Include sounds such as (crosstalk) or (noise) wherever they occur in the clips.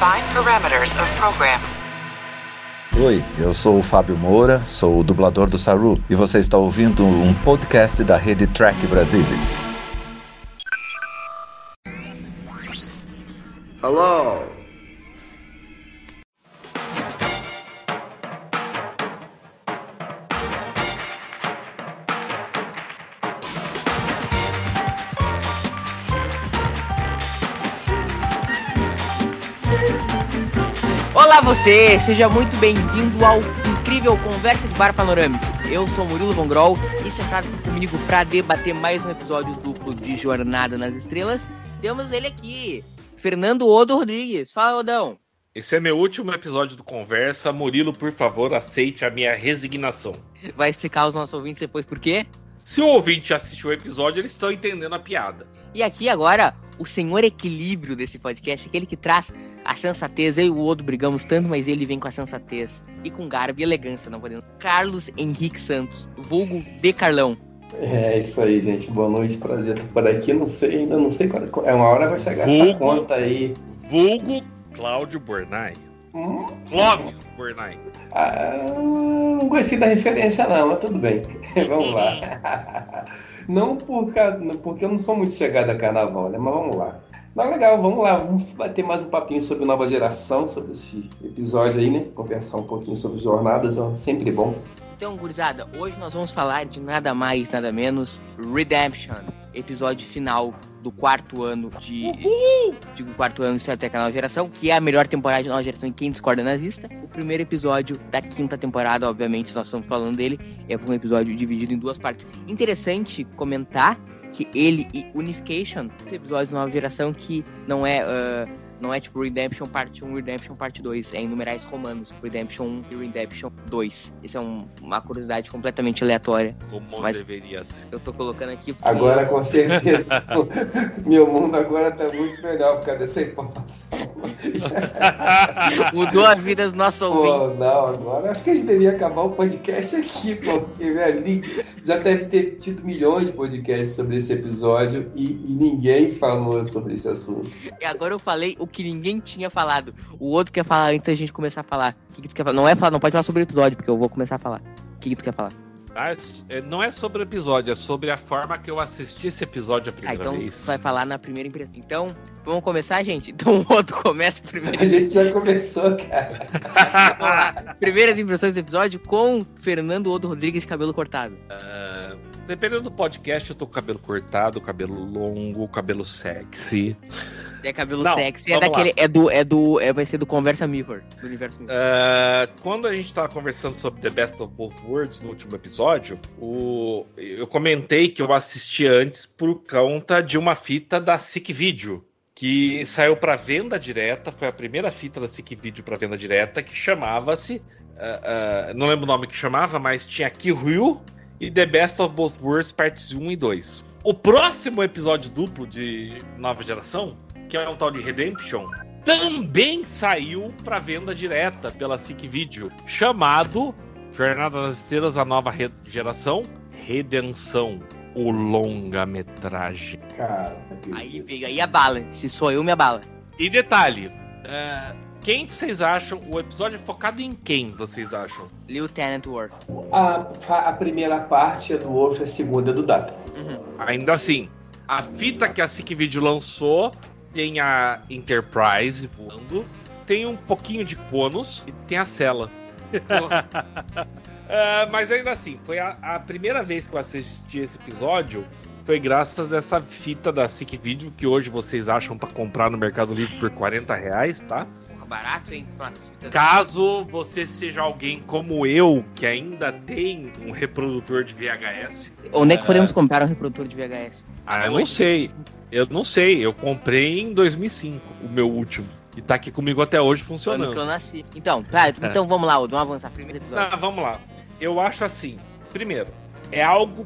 Define parameters of program. Oi, eu sou o Fábio Moura, sou o dublador do Saru e você está ouvindo um podcast da rede Track Brasilis. Hello. Olá você, seja muito bem-vindo ao incrível Conversa de Bar Panorâmico. Eu sou Murilo Von Grol e sentado aqui comigo para debater mais um episódio duplo de Jornada nas Estrelas, temos ele aqui, Fernando Odo Rodrigues. Fala, Odão. Esse é meu último episódio do Conversa. Murilo, por favor, aceite a minha resignação. Vai explicar aos nossos ouvintes depois por quê? Se o ouvinte assistiu o episódio, eles estão entendendo a piada. E aqui agora, o senhor equilíbrio desse podcast, aquele que traz a sensatez. Eu e o Odo brigamos tanto, mas ele vem com a sensatez e com garbo e elegância, não podendo. Carlos Henrique Santos, vulgo de Carlão. É isso aí, gente. Boa noite, prazer estar por aqui. Não sei, ainda não sei qual. É uma hora vai chegar essa Vulgo. conta aí. Vulgo Cláudio Bornai. Hum? Clóvis Bornai. Ah, não gostei da referência, não, mas tudo bem. (laughs) vamos lá. Não por, porque eu não sou muito chegada a carnaval, né? Mas vamos lá. Mas legal, vamos lá. Vamos bater mais um papinho sobre nova geração, sobre esse episódio aí, né? Conversar um pouquinho sobre jornadas, ó, sempre bom. Então, gurizada, hoje nós vamos falar de nada mais, nada menos Redemption, episódio final do quarto ano de. Digo, quarto ano de Star Trek Nova Geração, que é a melhor temporada de Nova Geração em quem discorda nazista. O primeiro episódio da quinta temporada, obviamente, nós estamos falando dele, é um episódio dividido em duas partes. Interessante comentar que ele e Unification, esse episódio de Nova Geração que não é. ah, não é tipo Redemption Parte 1 Redemption Parte 2, é em numerais romanos, Redemption 1 e Redemption 2. Isso é um- uma curiosidade completamente aleatória. Como Mas- deveria ser. Eu tô colocando aqui porque Agora, com certeza, (laughs) meu mundo agora tá muito melhor por causa dessa informação. (laughs) mudou a vida dos nossos ouvintes. Pô, não, agora acho que a gente deveria acabar o podcast aqui, pô, porque velho, já deve ter tido milhões de podcasts sobre esse episódio e, e ninguém falou sobre esse assunto. E agora eu falei o que ninguém tinha falado. O outro quer falar antes da gente começar a falar. O que, que tu quer falar? Não é falar, não pode falar sobre o episódio, porque eu vou começar a falar. O que, que tu quer falar? Ah, é- Não é sobre o episódio, é sobre a forma que eu assisti esse episódio a Ah, primeira então vez. tu vai falar na primeira impressão. Então, vamos começar, gente? (laughs) Então o outro começa primeiro. A gente já começou, cara. (laughs) Primeiras impressões do episódio com Fernando Odo Rodrigues de cabelo cortado. Ah, Dependendo do podcast, eu tô com cabelo cortado, cabelo longo, cabelo sexy. É cabelo Não, sexy, é daquele. É do. É do. É, vai ser do Conversa Mirror. Do universo Mirror. Ah, quando a gente tava conversando sobre The Best of Both Worlds no último episódio, o- eu comentei que eu assisti antes por conta de uma fita da Sick Video, que saiu para venda direta, foi a primeira fita da Sick Video para venda direta, que chamava-se, ah, ah, não lembro o nome que chamava, mas tinha Kill e The Best of Both Worlds partes 1 e 2. O próximo episódio duplo de Nova Geração, que é um tal de Redemption, também saiu para venda direta pela SIC Video, chamado Jornada das Estrelas, a nova re- geração, Redenção, o longa-metragem. Cara, Aí veio, aí a bala. Se sou eu, me abala. E detalhe, é, quem vocês acham, o episódio é focado em quem vocês acham? Lieutenant Worf. a, a primeira parte é do Wolf, a segunda é do Data. Uhum. Ainda assim, a fita que a SIC Video lançou tem a Enterprise voando, tem um pouquinho de Conos e tem a Cela. (laughs) Ah, mas ainda assim, foi a, a primeira vez que eu assisti esse episódio. Foi graças a essa fita da SIC Video que hoje vocês acham pra comprar no Mercado Livre por 40 reais, tá? Barato, hein? Nossa, Caso você seja alguém como eu, que ainda tem um reprodutor de VHS. Onde é que podemos comprar um reprodutor de VHS? Ah, eu não sei. Eu não sei. Eu comprei em 2005, o meu último. E tá aqui comigo até hoje Ano que eu funcionando. nasci. Então, tá, então vamos lá, Odo, vamos avançar. Primeiro episódio. Ah, vamos lá. Eu acho assim. Primeiro, é algo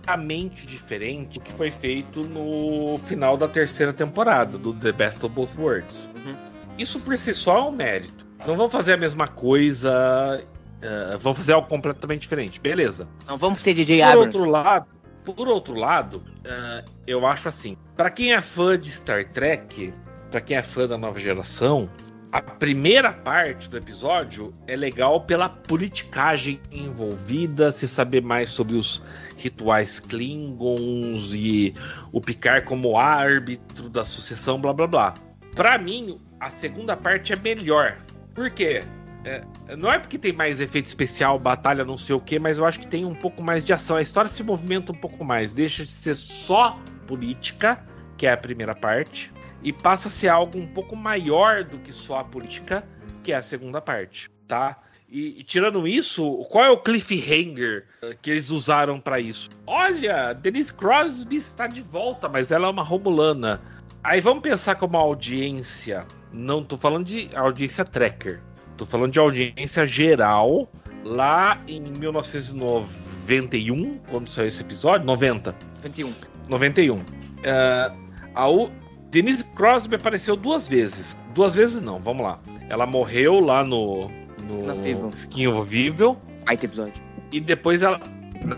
completamente diferente do que foi feito no final da terceira temporada do The Best of Both Worlds. Uhum. Isso por si só é um mérito. Não vão fazer a mesma coisa. eh, vão fazer algo completamente diferente. Beleza. Não vamos ser DJ Por outro lado, por outro lado, eh, eu acho assim, Pra quem é fã de Star Trek, para quem é fã da nova geração, a primeira parte do episódio é legal pela politicagem envolvida, se saber mais sobre os rituais Klingons e o Picard como árbitro da sucessão, blá blá blá. Para mim, a segunda parte é melhor. Por quê? É, não é porque tem mais efeito especial, batalha, não sei o que, mas eu acho que tem um pouco mais de ação. A história se movimenta um pouco mais, deixa de ser só política, que é a primeira parte, e passa a ser algo um pouco maior do que só a política, que é a segunda parte, tá? E, e tirando isso, qual é o cliffhanger que eles usaram para isso? Olha, Denise Crosby está de volta, mas ela é uma romulana. Aí vamos pensar como audiência. Não tô falando de audiência tracker. Tô falando de audiência geral lá em 1991, quando saiu esse episódio, 90. 91. 91. Uh, a U... Denise Crosby apareceu duas vezes. Duas vezes não, vamos lá. Ela morreu lá no, no Skin of Evil. Baita episódio. E depois ela.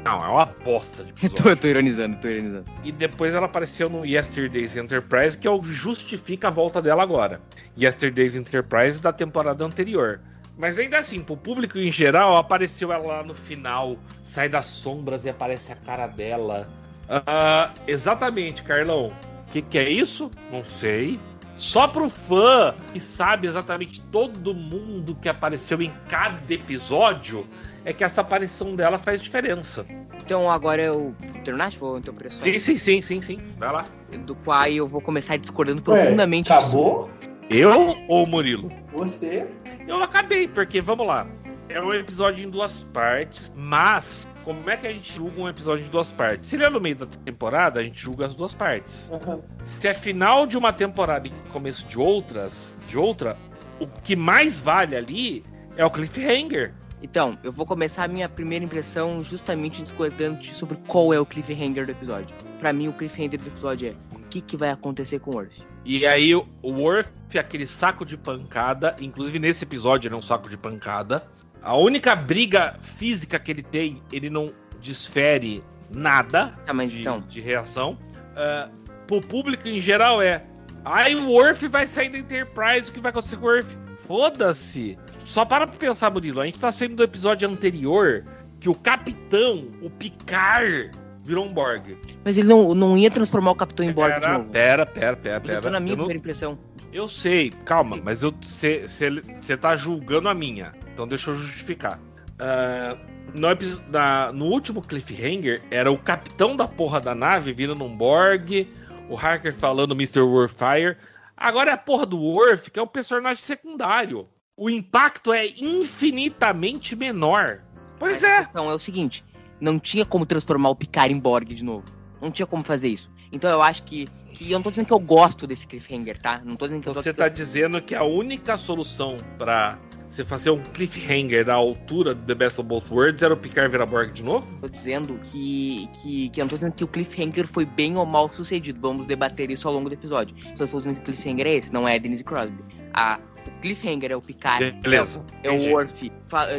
Não, é uma bosta de (laughs) tô, tô ironizando, tô ironizando. E depois ela apareceu no Yesterday's Enterprise, que é o justifica a volta dela agora. Yesterday's Enterprise da temporada anterior. Mas ainda assim, pro público em geral, apareceu ela lá no final, sai das sombras e aparece a cara dela. Uh, exatamente, Carlão. O que, que é isso? Não sei. Só pro fã que sabe exatamente todo mundo que apareceu em cada episódio, é que essa aparição dela faz diferença. Então agora eu terminaste? Vou interpretar. Sim, sim, sim, sim, sim. Vai lá. Do qual eu vou começar discordando profundamente. Ué, acabou? Eu ou Murilo? Você. Eu acabei, porque vamos lá. É um episódio em duas partes, mas como é que a gente julga um episódio em duas partes? Se ele é no meio da temporada, a gente julga as duas partes. Uhum. Se é final de uma temporada e começo de outras, de outra, o que mais vale ali é o cliffhanger. Então, eu vou começar a minha primeira impressão justamente discordando sobre qual é o cliffhanger do episódio. Para mim, o cliffhanger do episódio é o que, que vai acontecer com o Worf. E aí, o Worf, aquele saco de pancada, inclusive nesse episódio ele é um saco de pancada. A única briga física que ele tem, ele não desfere nada tá, de, então... de reação. Uh, pro público em geral é. Aí o Worf vai sair da Enterprise, o que vai acontecer com o Worf? Foda-se! Só para pra pensar, Murilo. A gente tá saindo do episódio anterior que o capitão, o Picard, virou um Borg. Mas ele não, não ia transformar o capitão em Borg pera, de novo. Pera, pera, pera, pera. Eu tô na minha primeira não... impressão. Eu sei, calma, mas você tá julgando a minha. Então deixa eu justificar. Uh, no, na, no último cliffhanger, era o capitão da porra da nave vindo num Borg, o Harker falando Mr. Warfire. Agora é a porra do Worf, que é um personagem secundário. O impacto é infinitamente menor. Pois é. Então é o seguinte: não tinha como transformar o Picard em Borg de novo. Não tinha como fazer isso. Então eu acho que. Que eu não tô dizendo que eu gosto desse cliffhanger, tá? Não tô dizendo que Você eu tá dizendo que a única solução para você fazer um cliffhanger da altura do The Best of Both Worlds era o Picard virar Borg de novo? Tô dizendo que, que, que eu não tô dizendo que o cliffhanger foi bem ou mal sucedido. Vamos debater isso ao longo do episódio. Só estou dizendo que o cliffhanger é esse, não é Denise Crosby. A, cliffhanger é o Picard. Beleza. É, o, é o Worf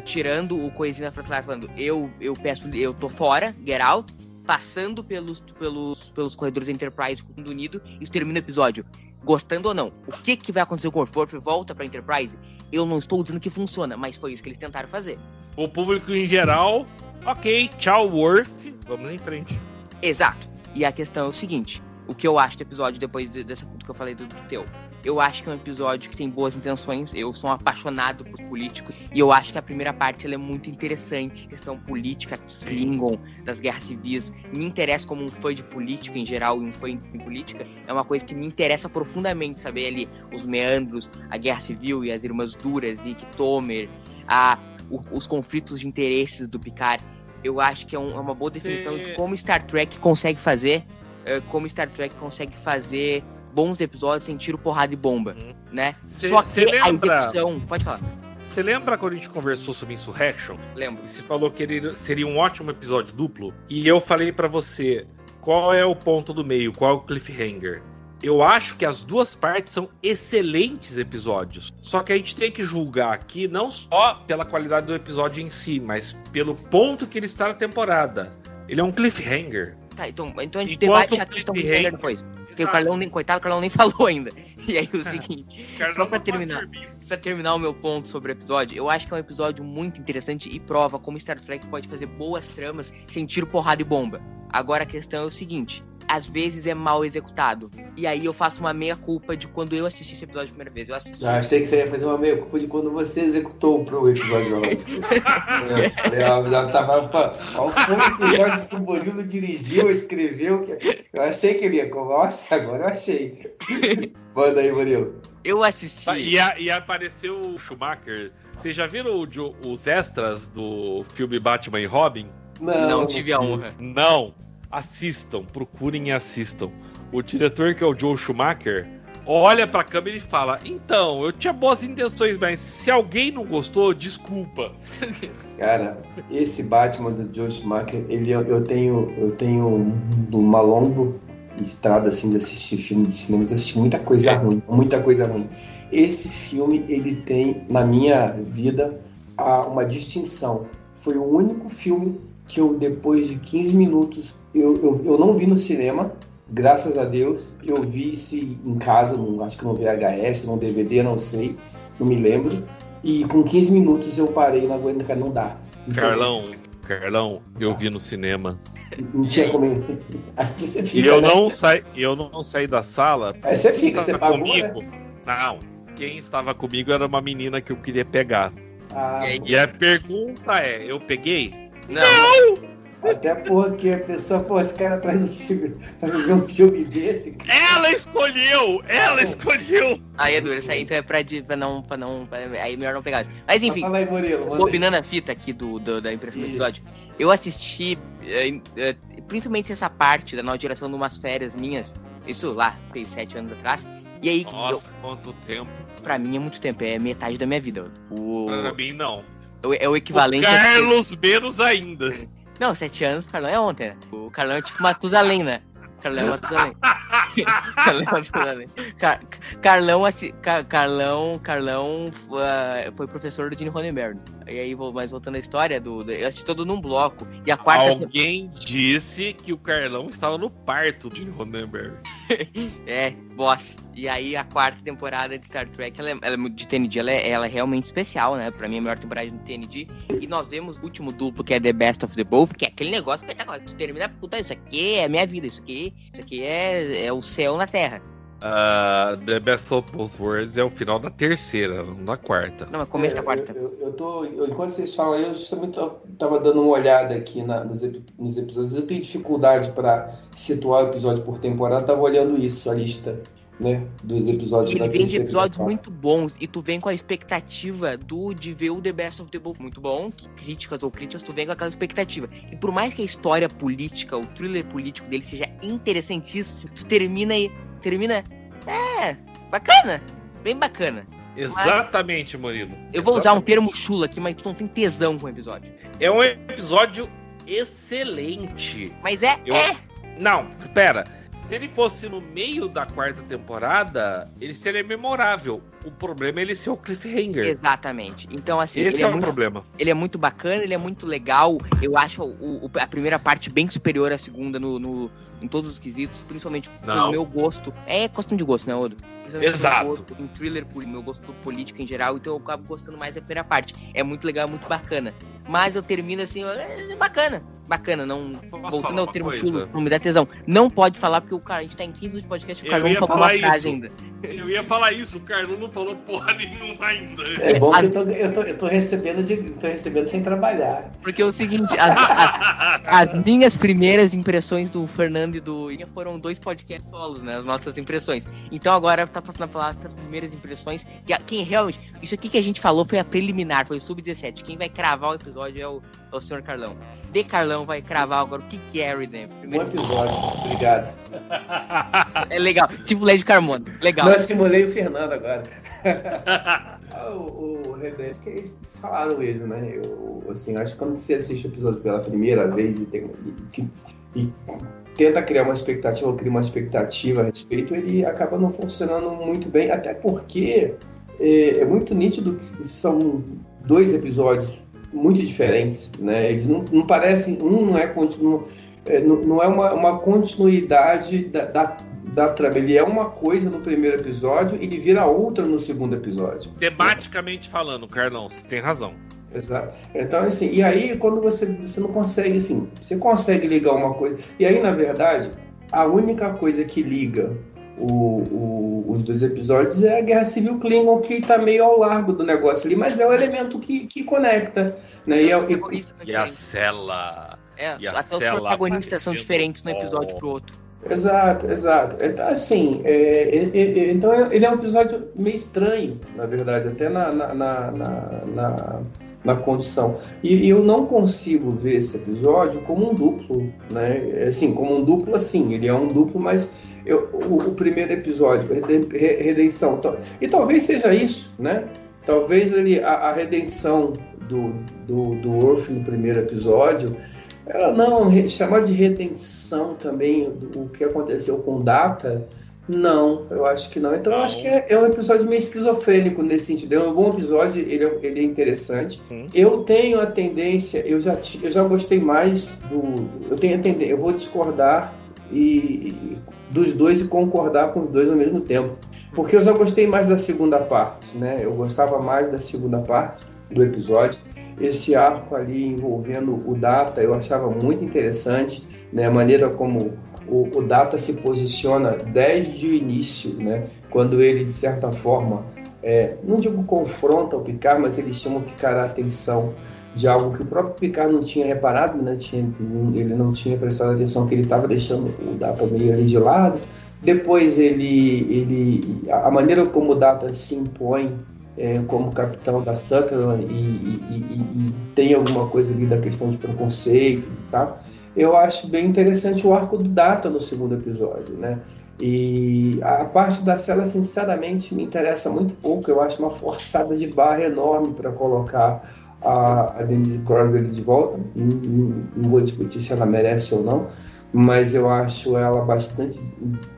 tirando o coisinha da França falando: eu, eu peço, eu tô fora, get out. Passando pelos, pelos, pelos corredores Enterprise com o Unido e termina o episódio gostando ou não. O que, que vai acontecer com o Worf? Volta pra Enterprise? Eu não estou dizendo que funciona, mas foi isso que eles tentaram fazer. O público em geral, ok, tchau, Worf, vamos em frente. Exato. E a questão é o seguinte: o que eu acho do episódio depois dessa do que eu falei do, do teu. Eu acho que é um episódio que tem boas intenções. Eu sou um apaixonado por políticos. E eu acho que a primeira parte é muito interessante. Questão política, Klingon, das guerras civis. Me interessa como um fã de política em geral e um fã em política. É uma coisa que me interessa profundamente saber ali os meandros, a guerra civil e as irmãs duras e Tomer, a, o, os conflitos de interesses do Picard. Eu acho que é, um, é uma boa definição Sim. de como Star Trek consegue fazer uh, como Star Trek consegue fazer bons episódios sem tiro, porrada e bomba, uhum. né? Cê, Só que lembra... a execução... Pode falar. Você lembra quando a gente conversou sobre Insurrection? Lembro. E você falou que ele seria um ótimo episódio duplo? E eu falei para você qual é o ponto do meio, qual é o cliffhanger. Eu acho que as duas partes são excelentes episódios. Só que a gente tem que julgar aqui não só pela qualidade do episódio em si, mas pelo ponto que ele está na temporada. Ele é um cliffhanger. Tá, então, então a gente Enquanto debate a questão do cliffhanger depois. Porque o Carlão nem, coitado, o Carlão nem (laughs) falou ainda. E aí o (laughs) seguinte, só pra terminar, pra terminar o meu ponto sobre o episódio, eu acho que é um episódio muito interessante e prova como Star Trek pode fazer boas tramas sem tiro, porrada e bomba. Agora a questão é o seguinte: às vezes é mal executado. E aí eu faço uma meia-culpa de quando eu assisti esse episódio a primeira vez. Eu assisti. Ah, achei que você ia fazer uma meia-culpa de quando você executou pro episódio. (laughs) eu, já tava. Olha o episódio que o Murilo dirigiu, escreveu. Que... Eu achei que ele ia. Nossa, agora eu achei. Manda aí, Murilo. Eu assisti. E, a, e apareceu o Schumacher. Vocês já viram o, os extras do filme Batman e Robin? Não, não tive a honra. Não assistam, procurem e assistam. O diretor, que é o Joe Schumacher, olha pra câmera e fala: Então, eu tinha boas intenções, mas se alguém não gostou, desculpa. (laughs) Cara, esse Batman do Joe Schumacher, ele, eu tenho, eu tenho uma longa estrada assim de assistir filme de cinema, assisti muita coisa é. ruim, muita coisa ruim. Esse filme, ele tem, na minha vida, uma distinção. Foi o único filme que eu, depois de 15 minutos, eu, eu, eu não vi no cinema, graças a Deus. Eu vi isso em casa, num, acho que no VHS, no DVD, não sei, não me lembro. E com 15 minutos eu parei, não aguento, não dá. Carlão, Carlão, eu vi no cinema. Não tinha como. Fica, e eu né? não saí, eu não saí da sala. Aí você fica, você pagou, comigo. Né? Não, quem estava comigo era uma menina que eu queria pegar. Ah, e a pergunta é, eu peguei? Não! não! Até porque a pessoa, pô, esse cara traz um filme, pra ver um filme desse. Cara. Ela escolheu! Ela escolheu! Aí é duro, isso aí então é pra, pra não. Pra não pra, aí é melhor não pegar isso. Mas enfim, fala aí, Murilo, combinando a fita aqui do, do da impressão do episódio, eu assisti é, é, principalmente essa parte da inauguração de umas férias minhas, isso lá, fez sete anos atrás. E aí. Nossa, eu, quanto tempo! Pra mim é muito tempo, é metade da minha vida. O... Pra mim, não. É o equivalente. O Carlos a... menos ainda. Não, sete anos, o Carlão é ontem, né? O Carlão é tipo Matusalém, né? Carlão é Matusalém. (laughs) Carlão é Matusalém. Car Carlão, assim, Car Carlão, Carlão uh, foi professor do Gene Roddenberry. E aí, mas voltando à história, do, eu assisti todo num bloco. E a quarta. Alguém disse que o Carlão estava no parto de Roddenberry. (laughs) é, boss. E aí a quarta temporada de Star Trek, ela, é, ela é de TND, ela é, ela é, realmente especial, né? Pra mim, a melhor temporada do TND. E nós vemos o último duplo, que é The Best of the Both, que é aquele negócio espetacular. Tu termina, puta, isso aqui é minha vida, isso aqui, isso aqui é, é o céu na terra. Uh, The Best of Both Worlds é o final da terceira, não da quarta. Não, é começo é, da quarta. Eu, eu, eu tô, eu, enquanto vocês falam aí, eu justamente tava dando uma olhada aqui na, nos, nos, episódios. Eu tenho dificuldade para situar o episódio por temporada, tava olhando isso, a lista. Né, dos episódios Ele vem de episódios muito bons e tu vem com a expectativa do de ver o The Best of the Both muito bom, que críticas ou críticas, tu vem com aquela expectativa. E por mais que a história política, o thriller político dele seja interessantíssimo, tu termina e termina. É, bacana. Bem bacana. Exatamente, Murilo. Eu vou usar um termo chulo aqui, mas tu não tem tesão com o episódio. É um episódio excelente. Mas é. Eu... é. Não, pera. Se ele fosse no meio da quarta temporada, ele seria memorável. O problema é ele ser o cliffhanger. Exatamente. Então, assim. Esse é, é, o muito, problema. Ele é muito bacana, ele é muito legal. Eu acho o, o, a primeira parte bem superior à segunda no, no em todos os quesitos, principalmente no meu gosto. É questão de gosto, né, Odo? Exato. Gosto, em thriller, meu gosto político em geral, então eu acabo gostando mais da primeira parte. É muito legal, muito bacana. Mas eu termino assim, é bacana bacana, não. voltando ao termo chulo, não me dá tesão. Não pode falar, porque o cara, a gente tá em 15 minutos de podcast, o Carlão não falou uma frase ainda. Eu ia falar isso, o Carlão não falou porra nenhuma ainda. É bom que eu tô, eu tô, eu tô recebendo, de, tô recebendo sem trabalhar. Porque é o seguinte, as, as, as, minhas primeiras impressões do Fernando do Inha foram dois podcasts solos, né? As nossas impressões. Então agora tá passando a falar das primeiras impressões. Que, quem realmente. Isso aqui que a gente falou foi a preliminar, foi o Sub-17. Quem vai cravar o episódio é o o senhor Carlão. De Carlão vai cravar agora o que, que é Redemption. Primeiro... Bom episódio, obrigado. É legal, tipo Lady Carmona, legal. Não, simulei o Fernando agora. (laughs) o, o Redemption, que eles falaram mesmo, né? Eu, assim, acho que quando você assiste o episódio pela primeira vez e, tem, e, e tenta criar uma expectativa ou cria uma expectativa a respeito, ele acaba não funcionando muito bem, até porque é, é muito nítido que são dois episódios muito diferentes, né? Eles não, não parecem, um não é continuo, é, não, não, é uma, uma continuidade da, da, da trama. Ele é uma coisa no primeiro episódio e ele vira outra no segundo episódio. Tematicamente falando, Carlão, você tem razão. Exato. Então, assim, e aí quando você, você não consegue, assim, você consegue ligar uma coisa. E aí, na verdade, a única coisa que liga o, o, os dois episódios é a Guerra Civil Klingon, que está meio ao largo do negócio ali, mas é o elemento que, que conecta. Né? E, é, e, e a cela. É, e até os protagonistas são diferentes no episódio pro outro. Exato, exato. Então, assim, é, é, é, então ele é um episódio meio estranho, na verdade, até na, na, na, na, na condição. E, eu não consigo ver esse episódio como um duplo, né? Assim, como um duplo, assim, ele é um duplo, mas eu, o, o, primeiro episódio, redenção, e talvez seja isso, né? Talvez ele, a, a redenção do, do, do Orf no primeiro episódio ela não, chamar de redenção também o que aconteceu com Data, não, eu acho que não. Então não. eu acho que é, é, um episódio meio esquizofrênico nesse sentido. É um bom episódio, ele é, ele é interessante. Hum. Eu tenho a tendência, eu já, eu já gostei mais do. Eu tenho a tendência, eu vou discordar e, e, dos dois e concordar com os dois ao mesmo tempo. Porque eu já gostei mais da segunda parte, né? Eu gostava mais da segunda parte do episódio esse arco ali envolvendo o Data eu achava muito interessante, né? A maneira como o, o Data se posiciona desde o início, né? Quando ele, de certa forma, é, não digo confronta o Picard, mas ele chama o Picard a atenção de algo que o próprio Picard não tinha reparado, né? Tinha, ele não tinha prestado atenção que ele estava deixando o Data meio ali de lado. Depois ele, ele, a maneira como o Data se impõe é, como capitão da Sutherland e, e, e, e, tem alguma coisa ali da questão de preconceitos e tal, eu acho bem interessante o arco do Data no segundo episódio, né? E a parte da cela, sinceramente, me interessa muito pouco. Eu acho uma forçada de barra enorme para colocar a, a Denise Crosby de volta. Não, não, não, vou discutir se ela merece ou não, mas eu acho ela bastante.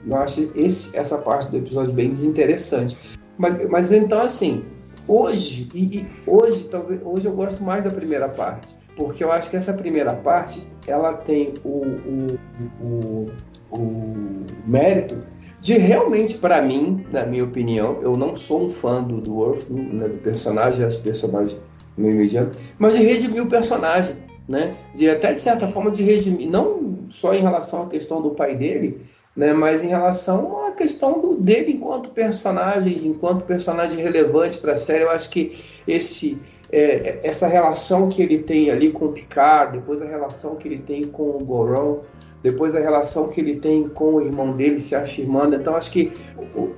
Eu acho esse, essa parte do episódio bem desinteressante. Mas, mas então, assim, hoje, e, e, hoje, talvez, hoje eu gosto mais da primeira parte, porque eu acho que essa primeira parte ela tem o, o, o, o mérito de realmente, para mim, na minha opinião, eu não sou um fã do, Worf, né, do personagem, as personagens meio mediano, mas de redimir o personagem, né? De até de certa forma de redimir, não só em relação à questão do pai dele, né? Mas em relação à questão do, dele enquanto personagem, enquanto personagem relevante para a série, eu acho que esse é, essa relação que ele tem ali com o Picard, depois a relação que ele tem com o Goron, depois a relação que ele tem com o irmão dele se afirmando. Então, acho que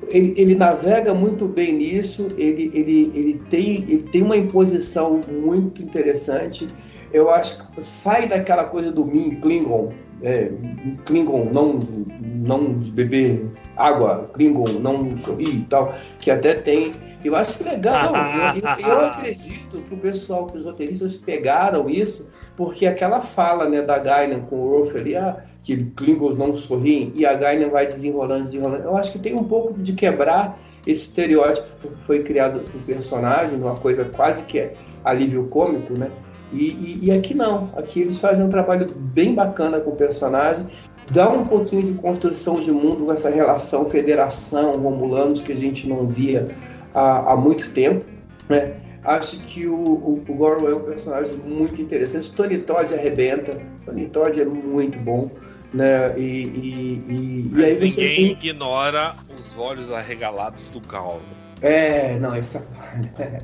ele, ele navega muito bem nisso, ele, ele, ele, tem, ele tem uma imposição muito interessante. Eu acho que sai daquela coisa do Min Klingon, é, Klingon não, não beber água, Klingon não sorrir e tal, que até tem. Eu acho legal. (laughs) eu, eu, acredito que o pessoal, que os roteiristas pegaram isso, porque aquela fala né, da Gainan com o Rolf ali, ah, que Klingons não sorriem, e a Gainan vai desenrolando, desenrolando. Eu acho que tem um pouco de quebrar esse estereótipo que foi criado do personagem, uma coisa quase que é alívio cômico, né? E, e, e, aqui não, aqui eles fazem um trabalho bem bacana com o personagem, dá um pouquinho de construção de mundo com essa relação federação, romulanos que a gente não via há, há muito tempo, né? Acho que o, o, o Goro é um personagem muito interessante. Tony Todd arrebenta, Tony Todd é muito bom, né? E, e, e, e aí ninguém tem... ignora os olhos arregalados do Calvo. É, não, essa.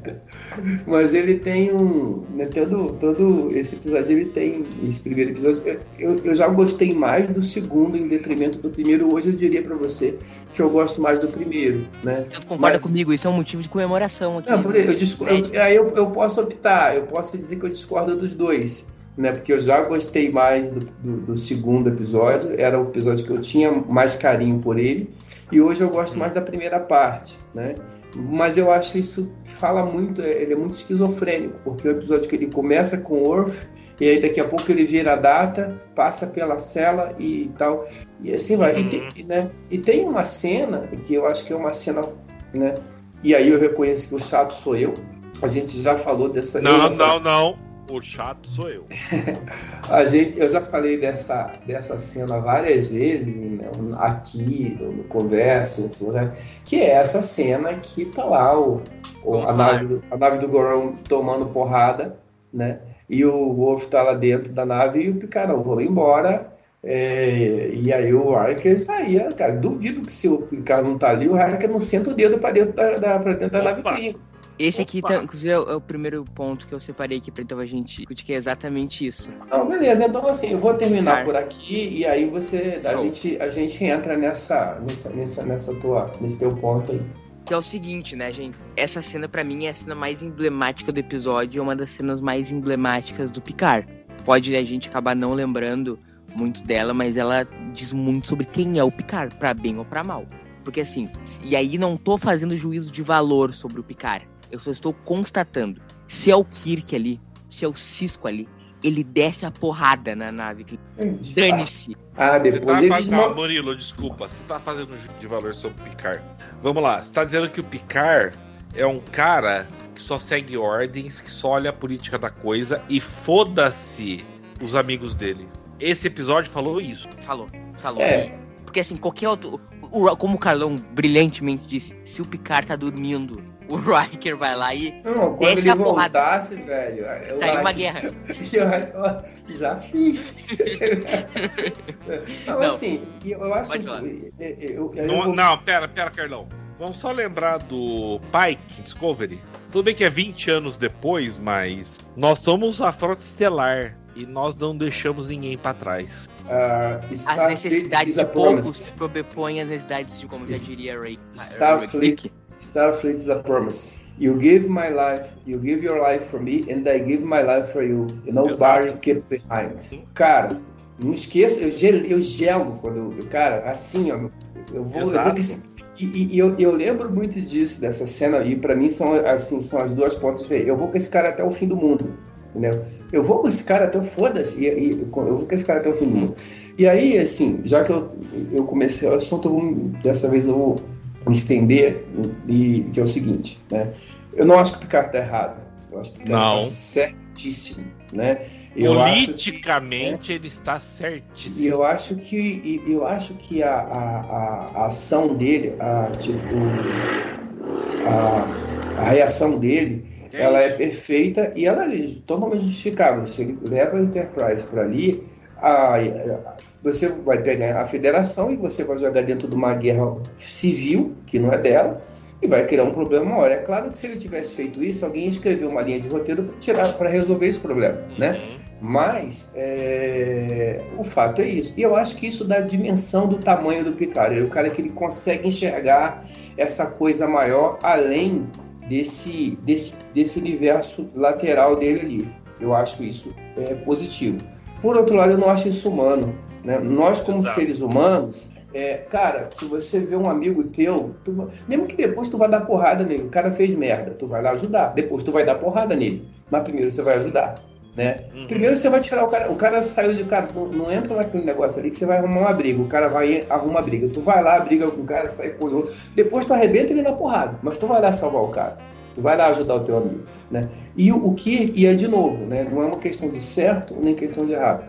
(laughs) Mas ele tem um. Né, todo, todo esse episódio ele tem. Esse primeiro episódio. Eu, eu já gostei mais do segundo em detrimento do primeiro. Hoje eu diria para você que eu gosto mais do primeiro, né? Você concorda Mas... comigo? Isso é um motivo de comemoração aqui. Não, por, eu, aí eu, eu posso optar, eu posso dizer que eu discordo dos dois né? Porque eu já gostei mais do, do, do, segundo episódio, era o episódio que eu tinha mais carinho por ele, e hoje eu gosto mais da primeira parte, né? Mas eu acho que isso fala muito, ele é muito esquizofrênico, porque o episódio que ele começa com Orf, e aí daqui a pouco ele vira a data, passa pela cela e tal. E assim vai. Uhum. E, tem, né? e tem uma cena que eu acho que é uma cena, né? E aí eu reconheço que o chato sou eu. A gente já falou dessa. Não, não, não. O chato sou eu. (laughs) A gente, eu já falei dessa, dessa cena várias vezes né, aqui, no, no Converso, né, que é essa cena que tá lá o, o a, nave do, a nave do Goron tomando porrada, né? E o Wolf tá lá dentro da nave e o Picard, não, vou embora. É, e aí o saía, tá cara. Duvido que se o Picard não tá ali, o Riker não senta o dedo pra dentro da, da, pra dentro da nave clínica. Esse aqui, tá, inclusive, é o, é o, primeiro ponto que eu separei aqui pra então a gente discutir, que é exatamente isso. Não, beleza. Então, assim, eu vou terminar por aqui e aí você, a gente, a gente entra nessa, nessa, nessa, nessa tua, nesse teu ponto aí. Que é o seguinte, né, gente? Essa cena, para mim, é a cena mais emblemática do episódio, é uma das cenas mais emblemáticas do Picard. Pode a gente acabar não lembrando muito dela, mas ela diz muito sobre quem é o Picard, para bem ou para mal. Porque assim, e aí não tô fazendo juízo de valor sobre o Picard. Eu só estou constatando. Se é o Kirk ali, se é o Cisco ali, ele desce a porrada na nave. Dane-se. Ah, depois você tá ele... fazendo... Murilo, desculpa. Você tá fazendo juízo de valor sobre o Picard. Vamos lá. Você tá dizendo que o Picard é um cara que só segue ordens, que só olha a política da coisa e foda-se os amigos dele. Esse episódio falou isso. Falou, falou. É. Porque assim, qualquer outro. Como o Carlão brilhantemente disse, se o Picard tá dormindo o Riker vai lá e. Não, quando ele voltasse, velho. Tá aí uma guerra. já fiz. (laughs) não, não, assim, eu acho. que. Eu, eu, não, vou... não, pera, pera, Carlão. Vamos só lembrar do Pike Discovery. Tudo bem que é 20 anos depois, mas nós somos a frota estelar e nós não deixamos ninguém para trás. Uh, as necessidades de poucos sobrepõem as necessidades de, como já diria Ray. Starfleet Starfleet is a promise. You give my life, you give your life for me, and I give my life for you. You know, bar keep behind. Cara, não esqueça, eu gelo, eu gelo quando eu, cara, assim, ó, eu vou, eu vou e, e eu, eu, lembro muito disso, dessa cena, e para mim são assim, são as duas pontas Eu vou com esse cara até o fim do mundo, entendeu? Eu vou com esse cara até o foda-se, e, e, eu vou com esse cara até o fim do mundo. E aí, assim, já que eu, eu comecei o assunto, eu, dessa vez eu vou me estender, e, que é o seguinte, né? Eu não acho que o Picard está errado. Eu acho que o Picard está certíssimo, né? Eu Politicamente que, né? ele está certíssimo. E eu acho que eu acho que a, a, a ação dele, a tipo a, a reação dele, é ela isso? é perfeita e ela é totalmente justificável. Se ele leva a Enterprise para ali, a, você vai pegar a federação e você vai jogar dentro de uma guerra civil, que não é dela, e vai criar um problema maior. É claro que se ele tivesse feito isso, alguém escreveu uma linha de roteiro para tirar para resolver esse problema, né? Uhum. Mas é, o fato é isso. E eu acho que isso dá dimensão do tamanho do Picard. É o cara que ele consegue enxergar essa coisa maior além desse, desse, desse universo lateral dele ali. Eu acho isso é, positivo. Por outro lado, eu não acho isso humano. Né? Nós, como Exato. seres humanos, é, cara, se você vê um amigo teu, tu, mesmo que depois tu vai dar porrada nele, o cara fez merda, tu vai lá ajudar. Depois tu vai dar porrada nele, mas primeiro você vai ajudar. Né? Uhum. Primeiro você vai tirar o cara, o cara saiu de cara, não, não, entra naquele negócio ali que você vai arrumar uma briga, o cara vai arrumar uma briga, tu vai lá, briga com o cara, sai com o outro, depois tu arrebenta ele na porrada, mas tu vai lá salvar o cara. Tu vai lá ajudar o teu amigo, né? E o, que e é de novo, né? Não é uma questão de certo nem questão de errado.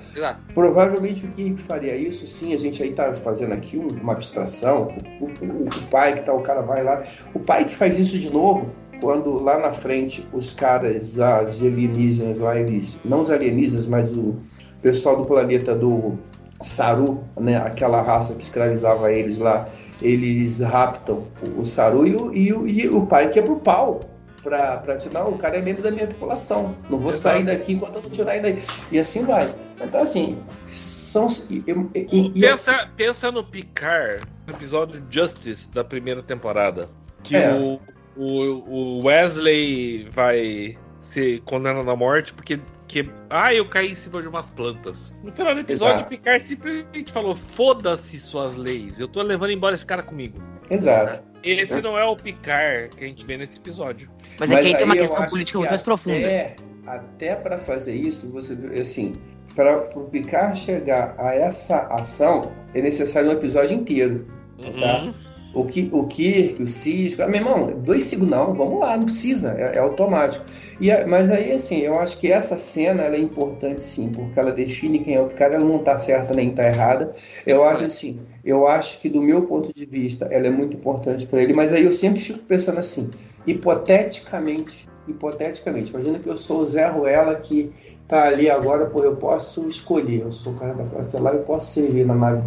Provavelmente o que faria isso, sim, a gente aí tá fazendo aqui uma abstração. O, o, o pai que tá, o cara vai lá, o pai que faz isso de novo quando lá na frente os caras, as alienígenas lá, eles, não os alienígenas, mas o pessoal do planeta do Saru, né? Aquela raça que escravizava eles lá, eles raptam o Saru e o, e o, e o pai que é pro pau pra, pra te não, o cara é membro da minha tripulação. Não vou Exato. sair daqui enquanto eu não tirar ele daí. E assim vai. Então, assim, são. E, e, pensa, pensa no Picard, no episódio Justice da primeira temporada. Que é. o, o, o Wesley vai ser condenado à morte porque que, ah, eu caí em cima de umas plantas. No final do episódio, Exato. Picard simplesmente falou: foda-se suas leis, eu tô levando embora esse cara comigo. Exato. Esse não é o Picard que a gente vê nesse episódio. Mas, Mas aqui tem uma questão política muito mais profunda. Até, até para fazer isso, você assim, para o Picard chegar a essa ação, é necessário um episódio inteiro. Tá? Uhum. Tá? O, que, o Kirk, o Cisco. Ah, meu irmão, dois não, vamos lá, não precisa, é, é automático. E, mas aí, assim, eu acho que essa cena é importante sim, porque ela define quem é o cara, ela não tá certa nem tá errada. Eu acho assim, eu acho que do meu ponto de vista, ela é muito importante para ele, mas aí eu sempre fico pensando assim, hipoteticamente, hipoteticamente, imagina que eu sou o Zé Ruela que tá ali agora, pô, eu posso escolher, eu sou o cara da classe lá, eu posso servir na nave,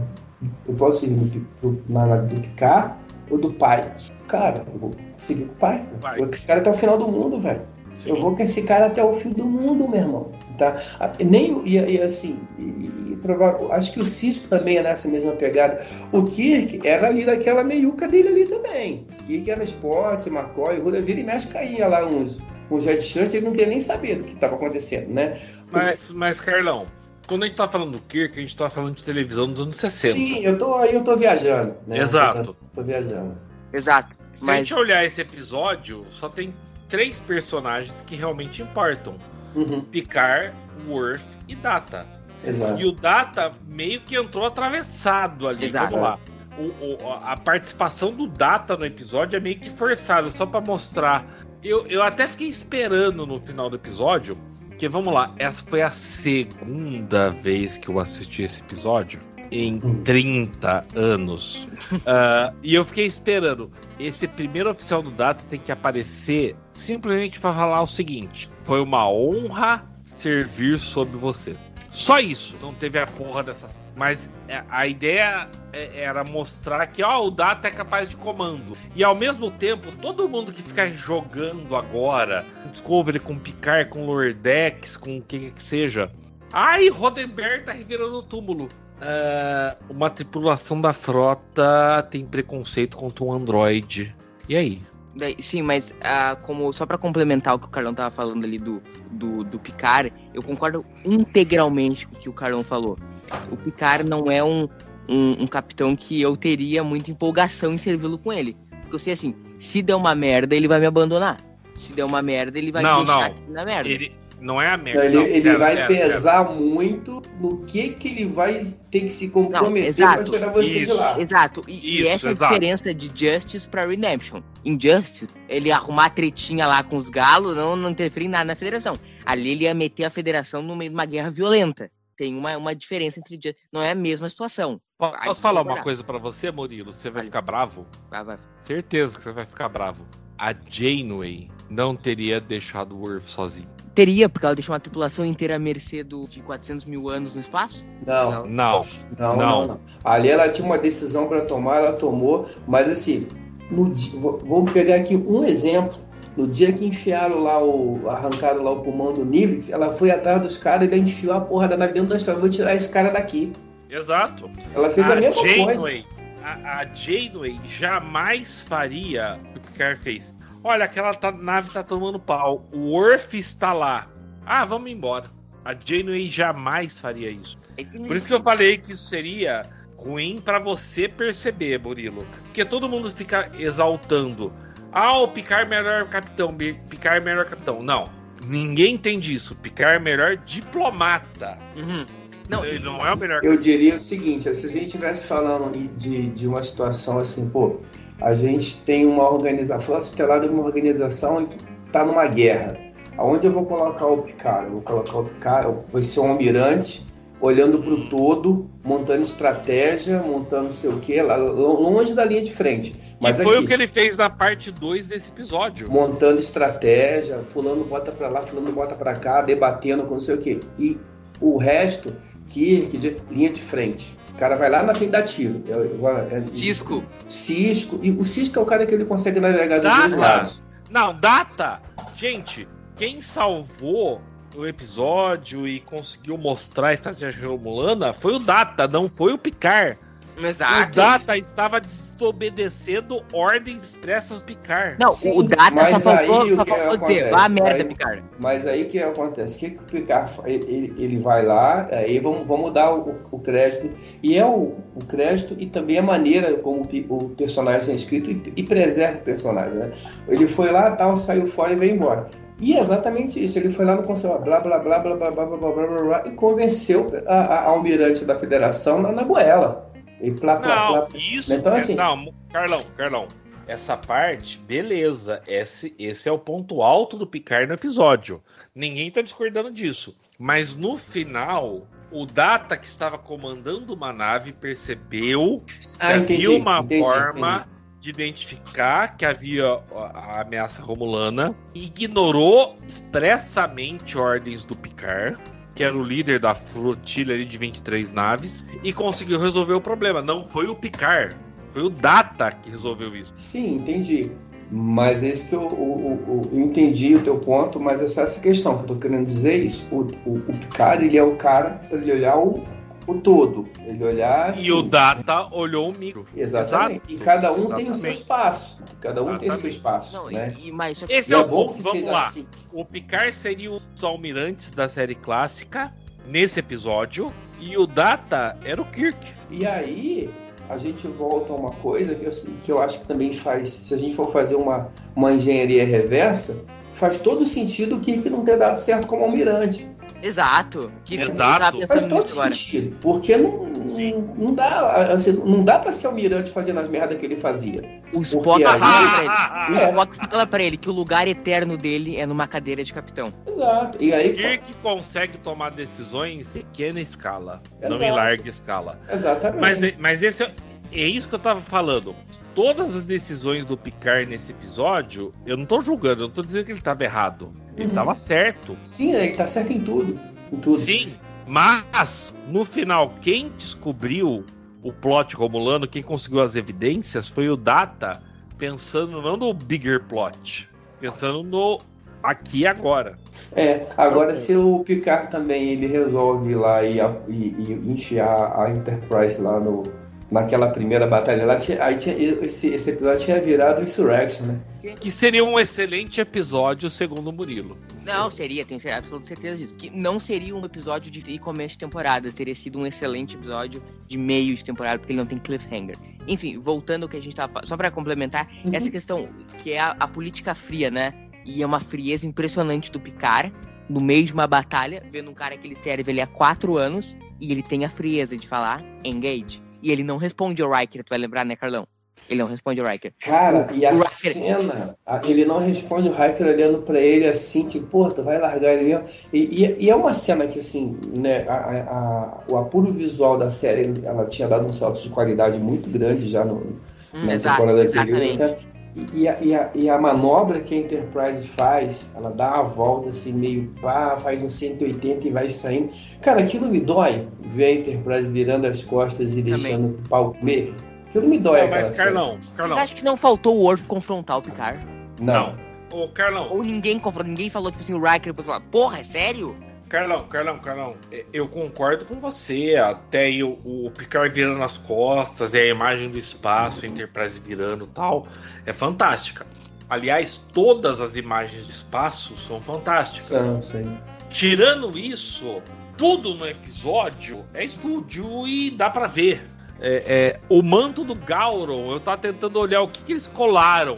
eu posso servir no, na nave do Picard ou do pai. Cara, eu vou seguir com o pai. pai. Esse cara até o final do mundo, velho. Sim. Eu vou com esse cara até o fim do mundo, meu irmão. Tá? Nem, e, e assim, e, e, acho que o Cisco também é nessa mesma pegada. O Kirk era ali daquela meiuca dele ali também. Kirk era Spock, McCoy, Ruda vira e mexe caía lá uns, uns headshots, ele não queria nem saber do que estava acontecendo, né? Mas, mas, Carlão, quando a gente tá falando do Kirk, a gente tá falando de televisão dos anos 60. Sim, eu tô aí, eu tô viajando. Né? Exato. Tô, tô viajando. Exato. Se mas... a gente olhar esse episódio, só tem três personagens que realmente importam: uhum. Picard, Worf e Data. Exato. E o Data meio que entrou atravessado ali. Exato. Vamos lá. O, o, a participação do Data no episódio é meio que forçada, só para mostrar. Eu, eu até fiquei esperando no final do episódio, que vamos lá, essa foi a segunda vez que eu assisti esse episódio em 30 hum. anos. Uh, (laughs) e eu fiquei esperando. Esse primeiro oficial do Data tem que aparecer simplesmente para falar o seguinte: foi uma honra servir sob você. Só isso, não teve a porra dessas. Mas é, a ideia é, era mostrar que ó, o Data é capaz de comando. E ao mesmo tempo, todo mundo que fica jogando agora, Discovery com Picard, com Lordex, com o que que seja. Ai, Rodenberg tá revirando o túmulo. Uh, uma tripulação da frota tem preconceito contra um androide. E aí? Sim, mas uh, como só para complementar o que o Carlão tava falando ali do, do, do Picard, eu concordo integralmente com o que o Carlão falou. O Picard não é um, um, um capitão que eu teria muita empolgação em servi-lo com ele. Porque eu sei assim, se der uma merda, ele vai me abandonar. Se der uma merda, ele vai não, me deixar não. aqui na merda. Ele, não é a merda. Ele, não, ele pera, vai pera, pesar pera. muito no que que ele vai ter que se comprometer para tirar você isso, de lá. Exato. E, isso, e essa exato. é a diferença de Justice para Redemption. Em Justice, ele arrumar a tretinha lá com os galos não, não interferir em nada na federação. Ali ele ia meter a federação no meio de uma guerra violenta. Tem uma, uma diferença entre Justice. Não é a mesma situação. Posso falar uma coisa para você, Murilo? Você vai, vai ficar bravo? Vai, vai. Certeza que você vai ficar bravo. A Janeway não teria deixado o Worf sozinho. Teria, porque ela deixou uma tripulação inteira à mercê do, de 400 mil anos no espaço? Não. Não. Não, não. não, não. Ali ela tinha uma decisão para tomar, ela tomou, mas assim, no, vamos pegar aqui um exemplo. No dia que enfiaram lá o. arrancaram lá o pulmão do Nibix, ela foi atrás dos caras e ela enfiou a porra da nave dentro da estrada. Vou tirar esse cara daqui. Exato. Ela fez a, a mesma Janeway, coisa. A, a Janeway jamais faria o que o Picard fez Olha, aquela tá, nave tá tomando pau. O Worf está lá. Ah, vamos embora. A Janeway jamais faria isso. Por isso que eu falei que isso seria ruim para você perceber, Murilo. Porque todo mundo fica exaltando. Ah, o Picard é melhor capitão, Picard é melhor capitão. Não, ninguém entende isso. Picard é melhor diplomata. Uhum. Não, ele não é o melhor. Eu diria o seguinte: se a gente estivesse falando de, de uma situação assim, pô, a gente tem uma organização, a Estelar é uma organização que está numa guerra. Aonde eu vou colocar o Picard? Eu vou colocar o Picard, vai ser um almirante olhando para o todo, montando estratégia, montando não sei o que, lá, longe da linha de frente. Mas e foi aqui, o que ele fez na parte 2 desse episódio. Montando estratégia, fulano bota para lá, fulano bota para cá, debatendo com não sei o que. E o resto, que, que linha de frente. O cara vai lá na frente da tiro. É, é, Cisco. Cisco. E o Cisco é o cara que ele consegue navegar dos dois lados. Não, data. Gente, quem salvou o episódio e conseguiu mostrar a estratégia romulana foi o Data, não foi o Picard. Exato. O Data estava desobedecendo ordens expressas do Picard. Não, Sim, o Data só faltou, só faltou dizer, vá a merda, aí, Picard. Mas aí o que acontece? O que, que o Picard ele, ele vai lá, aí vamos, vamos dar o, o crédito. E é o, o, crédito e também a maneira como o personagem é escrito e, e preserva o personagem. Né? Ele foi lá, tal, saiu fora e veio embora. E é exatamente isso. Ele foi lá no conselho, blá, blá, blá, blá, blá, blá, blá, blá, blá, blá, blá, e convenceu a, a, a almirante da federação na, na goela. E plá, plá, Não, plá. isso. Então, é- assim- não, Carlão, Carlão. Essa parte, beleza. Esse, esse é o ponto alto do Picard no episódio. Ninguém tá discordando disso. Mas no final, o Data que estava comandando uma nave percebeu que Ah, entendi, havia uma entendi, forma de identificar que havia a ameaça romulana, ignorou expressamente ordens do Picard, que era o líder da flotilha ali de 23 naves, e conseguiu resolver o problema. Não foi o Picard, foi o Data que resolveu isso. Sim, entendi. Mas é isso que eu, o- o- eu entendi o teu ponto, mas é só essa questão que eu tô querendo dizer isso. O, o, o Picard, ele é o cara para ele olhar o, o todo. Ele olhar. E o Data olhou o micro. Exatamente. Exato. E cada um tem o seu Exatamente. espaço. Cada um tem o seu Exatamente. espaço, Não, né? e, e que- Esse E é é o bom ponto. que Vamos seja lá. assim. O Picard seria os almirantes da série clássica nesse episódio, e o Data era o Kirk. E aí, a gente volta a uma coisa que eu, que eu acho que também faz, se a gente for fazer uma, uma engenharia reversa, faz todo sentido o Kirk não ter dado certo como almirante. Exato. Que eu Exato. tava Faz pensando todo nisso agora. sentido. Porque não, não, não dá, assim, não dá pra ser almirante fazendo as merdas que ele fazia. O Spock fala aí- pra ele. (laughs) O É. Spock fala pra ele que o lugar eterno dele é numa cadeira de capitão. Exato. E aí, Kirk consegue tomar decisões em pequena escala, não Exato. em larga escala. exatamente. Mas, mas esse é, é isso que eu tava falando. Todas as decisões do Picard nesse episódio, eu não tô julgando, eu não tô dizendo que ele tava errado. Ele Uhum. tava certo. Sim, ele tá certo em tudo. Em tudo. Sim, mas no final, quem descobriu o plot romulano, quem conseguiu as evidências, foi o Data, pensando não no bigger plot, pensando no aqui e agora. É, agora se o Picard também ele resolve ir lá e, e, e enfiar a Enterprise lá no, naquela primeira batalha lá, tinha, aí tinha, esse, esse episódio tinha virado Insurrection, né? Que seria um excelente episódio, segundo o Murilo. Não, seria, tenho absoluta certeza disso. Que não seria um episódio de começo de temporada, teria sido um excelente episódio de meio de temporada, porque ele não tem cliffhanger. Enfim, voltando ao que a gente tava falando, só pra complementar, Uhum. essa questão que é a, a política fria, né? E é uma frieza impressionante do Picard, no meio de uma batalha, vendo um cara que ele serve ali há quatro anos, e ele tem a frieza de falar engage. E ele não responde ao Riker, tu vai lembrar, né, Carlão? Ele não responde ao Riker. Cara, e a O Riker- cena, ele não responde o Hiker olhando pra ele assim, tipo, pô, tu vai largar ele mesmo. E, e- e é uma cena que, assim, né, a- a- o apuro visual da série, ela tinha dado um salto de qualidade muito grande já no, Hum, na exato, temporada anterior. exatamente. né? E, a, e, a, e a manobra que a Enterprise faz, ela dá a volta assim, meio pá, faz um 180 e vai saindo. Cara, aquilo me dói ver a Enterprise virando as costas e deixando o pau comer. Aquilo me dói, Não, cara. mas Carlão, Carlão, Vocês acham que não faltou o Worf confrontar o Picard? Não. não. Ô, Carlão, Ou ninguém confrontou, ninguém falou, tipo assim, o Riker depois falou, porra, é sério? Carlão, Carlão, Carlão, é, eu concordo com você. Até aí o, o Picard virando as costas e a imagem do espaço, a Enterprise virando e tal, é fantástica. Aliás, todas as imagens do espaço são fantásticas. Não, sei. Tirando isso, tudo no episódio é estúdio e dá pra ver. É, é, o manto do Gauron, eu tava tentando olhar o que, que eles colaram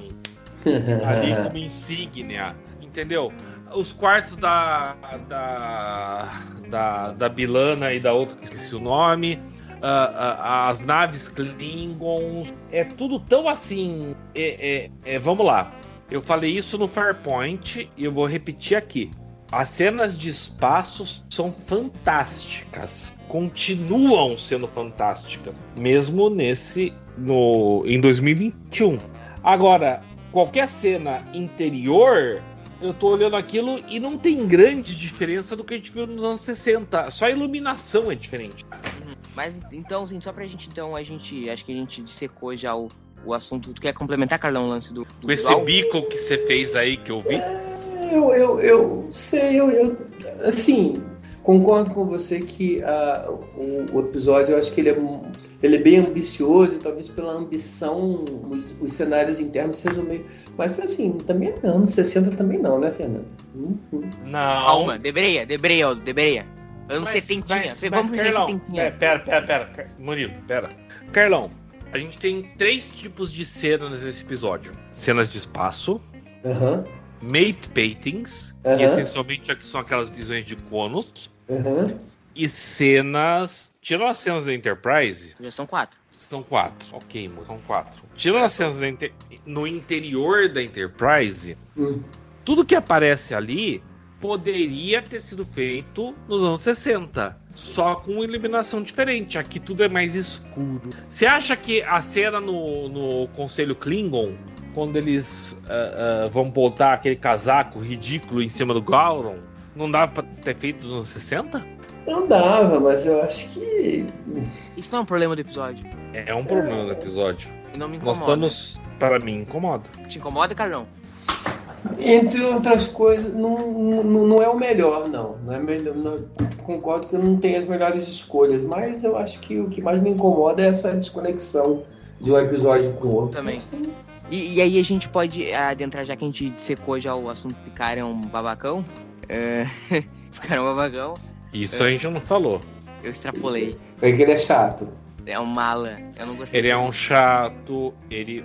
ali (laughs) como insígnia, entendeu? Os quartos da, da, da, da Bilana e da outra que esqueci o nome, as naves Klingons, é tudo tão assim. é- é- é, vamos lá, eu falei isso no Farpoint e eu vou repetir aqui. As cenas de espaço são fantásticas, continuam sendo fantásticas, mesmo nesse no em 2021. Agora, qualquer cena interior, eu tô olhando aquilo e não tem grande diferença do que a gente viu nos anos 60. Só a iluminação é diferente. Uhum. Mas então, assim, só pra gente, então, a gente, acho que a gente dissecou já o, o assunto. Tu quer complementar, Carlão, o lance do, do Com esse visual? bico que você fez aí que eu vi. Eu, eu, eu sei, eu, eu assim, concordo com você que ah, o, o episódio, eu acho que ele é, ele é bem ambicioso, e talvez pela ambição, os, os cenários internos sejam meio. Mas assim, também é anos 60 também não, né, Fernando? Hum, hum. Não. Calma, deveria, deveria, deveria. Anos Mas- 70. mas- Vamos mas, ver Carlão, 70. Pera, pera, pera, pera. Murilo, pera. Carlão, a gente tem três tipos de cenas nesse episódio: cenas de espaço, Aham, mate paintings, que Aham. essencialmente aqui são aquelas visões de conos, aham. e cenas. Tirando as cenas da Enterprise, Já são quatro. são quatro. Ok, mo- são quatro. Tirando as cenas da Inter- no interior da Enterprise, Hum. tudo que aparece ali poderia ter sido feito nos anos 60. Só com iluminação diferente. Aqui tudo é mais escuro. Você acha que a cena no, no Conselho Klingon, quando eles ah, ah, vão botar aquele casaco ridículo em cima do Gauron, não dava pra ter feito nos anos 60? Não dava, mas eu acho que. Isso não é um problema do episódio. É um problema do episódio. E não me Nós incomoda. estamos. Para mim, incomoda. Te incomoda, Carlão? Entre outras coisas, não, não, não é o melhor, não. não, é melhor não- concordo que eu não tenho as melhores escolhas, mas eu acho que o que mais me incomoda é essa desconexão de um episódio com o outro. Também. E, e aí a gente pode adentrar, já que a gente secou já o assunto Picard é um babacão. É... (laughs) Picard é um babacão. Isso a gente não falou. Eu extrapolei. É que ele é chato. É um mala. Eu não gostei. Ele é um chato, ele.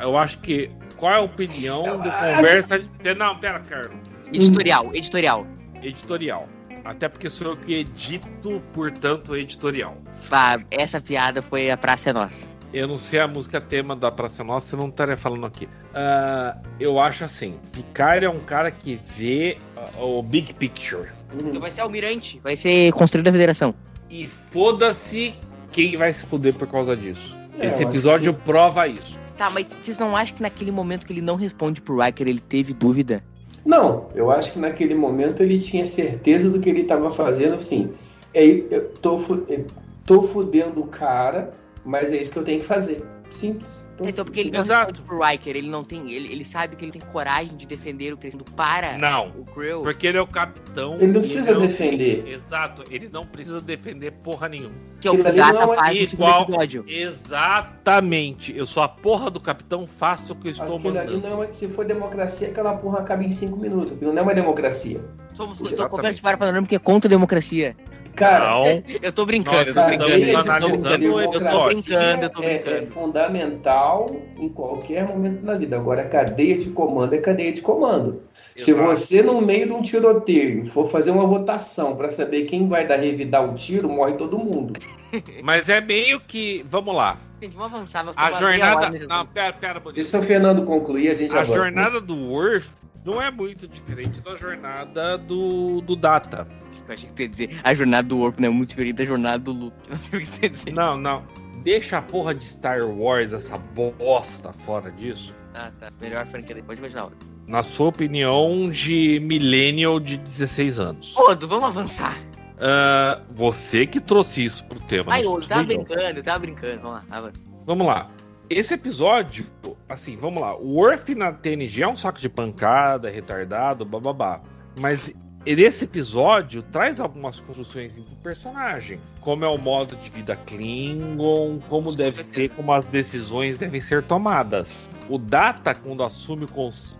Eu acho que. Qual é a opinião do conversa. de- Não, pera, Carlos. Editorial, editorial. Editorial. Até porque sou eu que edito, portanto, editorial. Ah, essa piada foi a praça é nossa. Eu não sei a música tema da Praça Nossa, eu não estaria falando aqui. Ah, eu acho assim: Picard é um cara que vê ah, o big picture. Então Uhum. vai ser almirante. Vai ser construído da federação. E foda-se quem vai se fuder por causa disso. É, Esse episódio que prova isso. Tá, mas vocês não acham que naquele momento que ele não responde pro Riker, ele teve dúvida? Não, eu acho que naquele momento ele tinha certeza do que ele estava fazendo, assim. É, eu tô, fu- eu tô fudendo o cara, mas é isso que eu tenho que fazer. Simples. Tô Então, porque ele não Exato. pro Riker, ele não tem. Ele, ele sabe que ele tem coragem de defender o crescendo para Não. o Krill. Porque ele é o capitão. Ele não precisa não- defender. Exato, ele não precisa defender porra nenhuma. Que é o que não é faz segundo igual- episódio. Exatamente. Eu sou a porra do capitão, faço o que eu estou Aquilo ali mandando. não é, se for democracia, aquela porra acaba em cinco minutos. Aquilo não é uma democracia. Somos sou conversa de para panorama que é contra a democracia. Cara, Não, Eu tô brincando, Nós eu tô brincando. analisando Eu tô brincando, eu tô é, brincando. é fundamental em qualquer momento da vida. Agora, cadeia de comando é cadeia de comando. Se Exato. você, no meio de um tiroteio, for fazer uma votação para saber quem vai dar revidar o tiro, morre todo mundo. (laughs) Mas é meio que. Vamos lá. Gente, vamos avançar. Nós A jornada. nesse Não, pera, pera, Bonito. Deixa o Fernando concluir, a gente A avança. jornada do Worf não é muito diferente da jornada do, do Data. Eu achei que tu ia dizer a jornada do Warp não é muito diferente da jornada do Luke. (laughs) Eu não sei o que tu ia dizer. Não, não. Deixa a porra de Star Wars, essa bosta fora disso. Ah, tá. Melhor franquia. daí. Pode continuar. Na sua opinião, de millennial de 16 anos. Du, vamos avançar. Ah, você que trouxe isso pro tema. Ai, fui tava eu. brincando, eu tava brincando. Vamos lá, avança. Vamos lá. Esse episódio, assim, vamos lá. O Worf na TNG é um saco de pancada, retardado, bababá. Mas esse episódio traz algumas construções do personagem. Como é o modo de vida Klingon, como deve ser, como as decisões devem ser tomadas. O Data, quando assume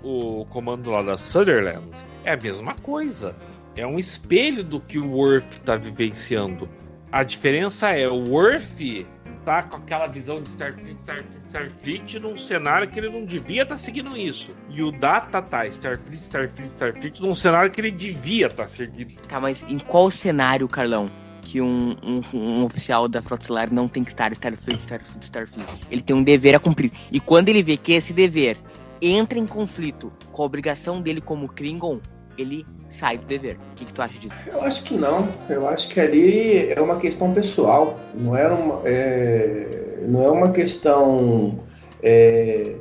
o comando lá da Sutherland, é a mesma coisa. É um espelho do que o Worf está vivenciando. A diferença é o Worf tá com aquela visão de Starfleet, Starfleet, Starfleet num cenário que ele não devia estar seguindo isso. E o Data tá Starfleet, Starfleet, Starfleet num cenário que ele devia estar seguindo. Tá, mas em qual cenário, Carlão, que um, um, um oficial da Frota Estelar não tem que estar Starfleet, Starfleet, Starfleet? Ele tem um dever a cumprir. E quando ele vê que esse dever entra em conflito com a obrigação dele como Klingon, ele sai do dever. O que, que tu acha disso? Eu acho que não. Eu acho que ali é uma questão pessoal. Não era uma, é, não é uma questão. é,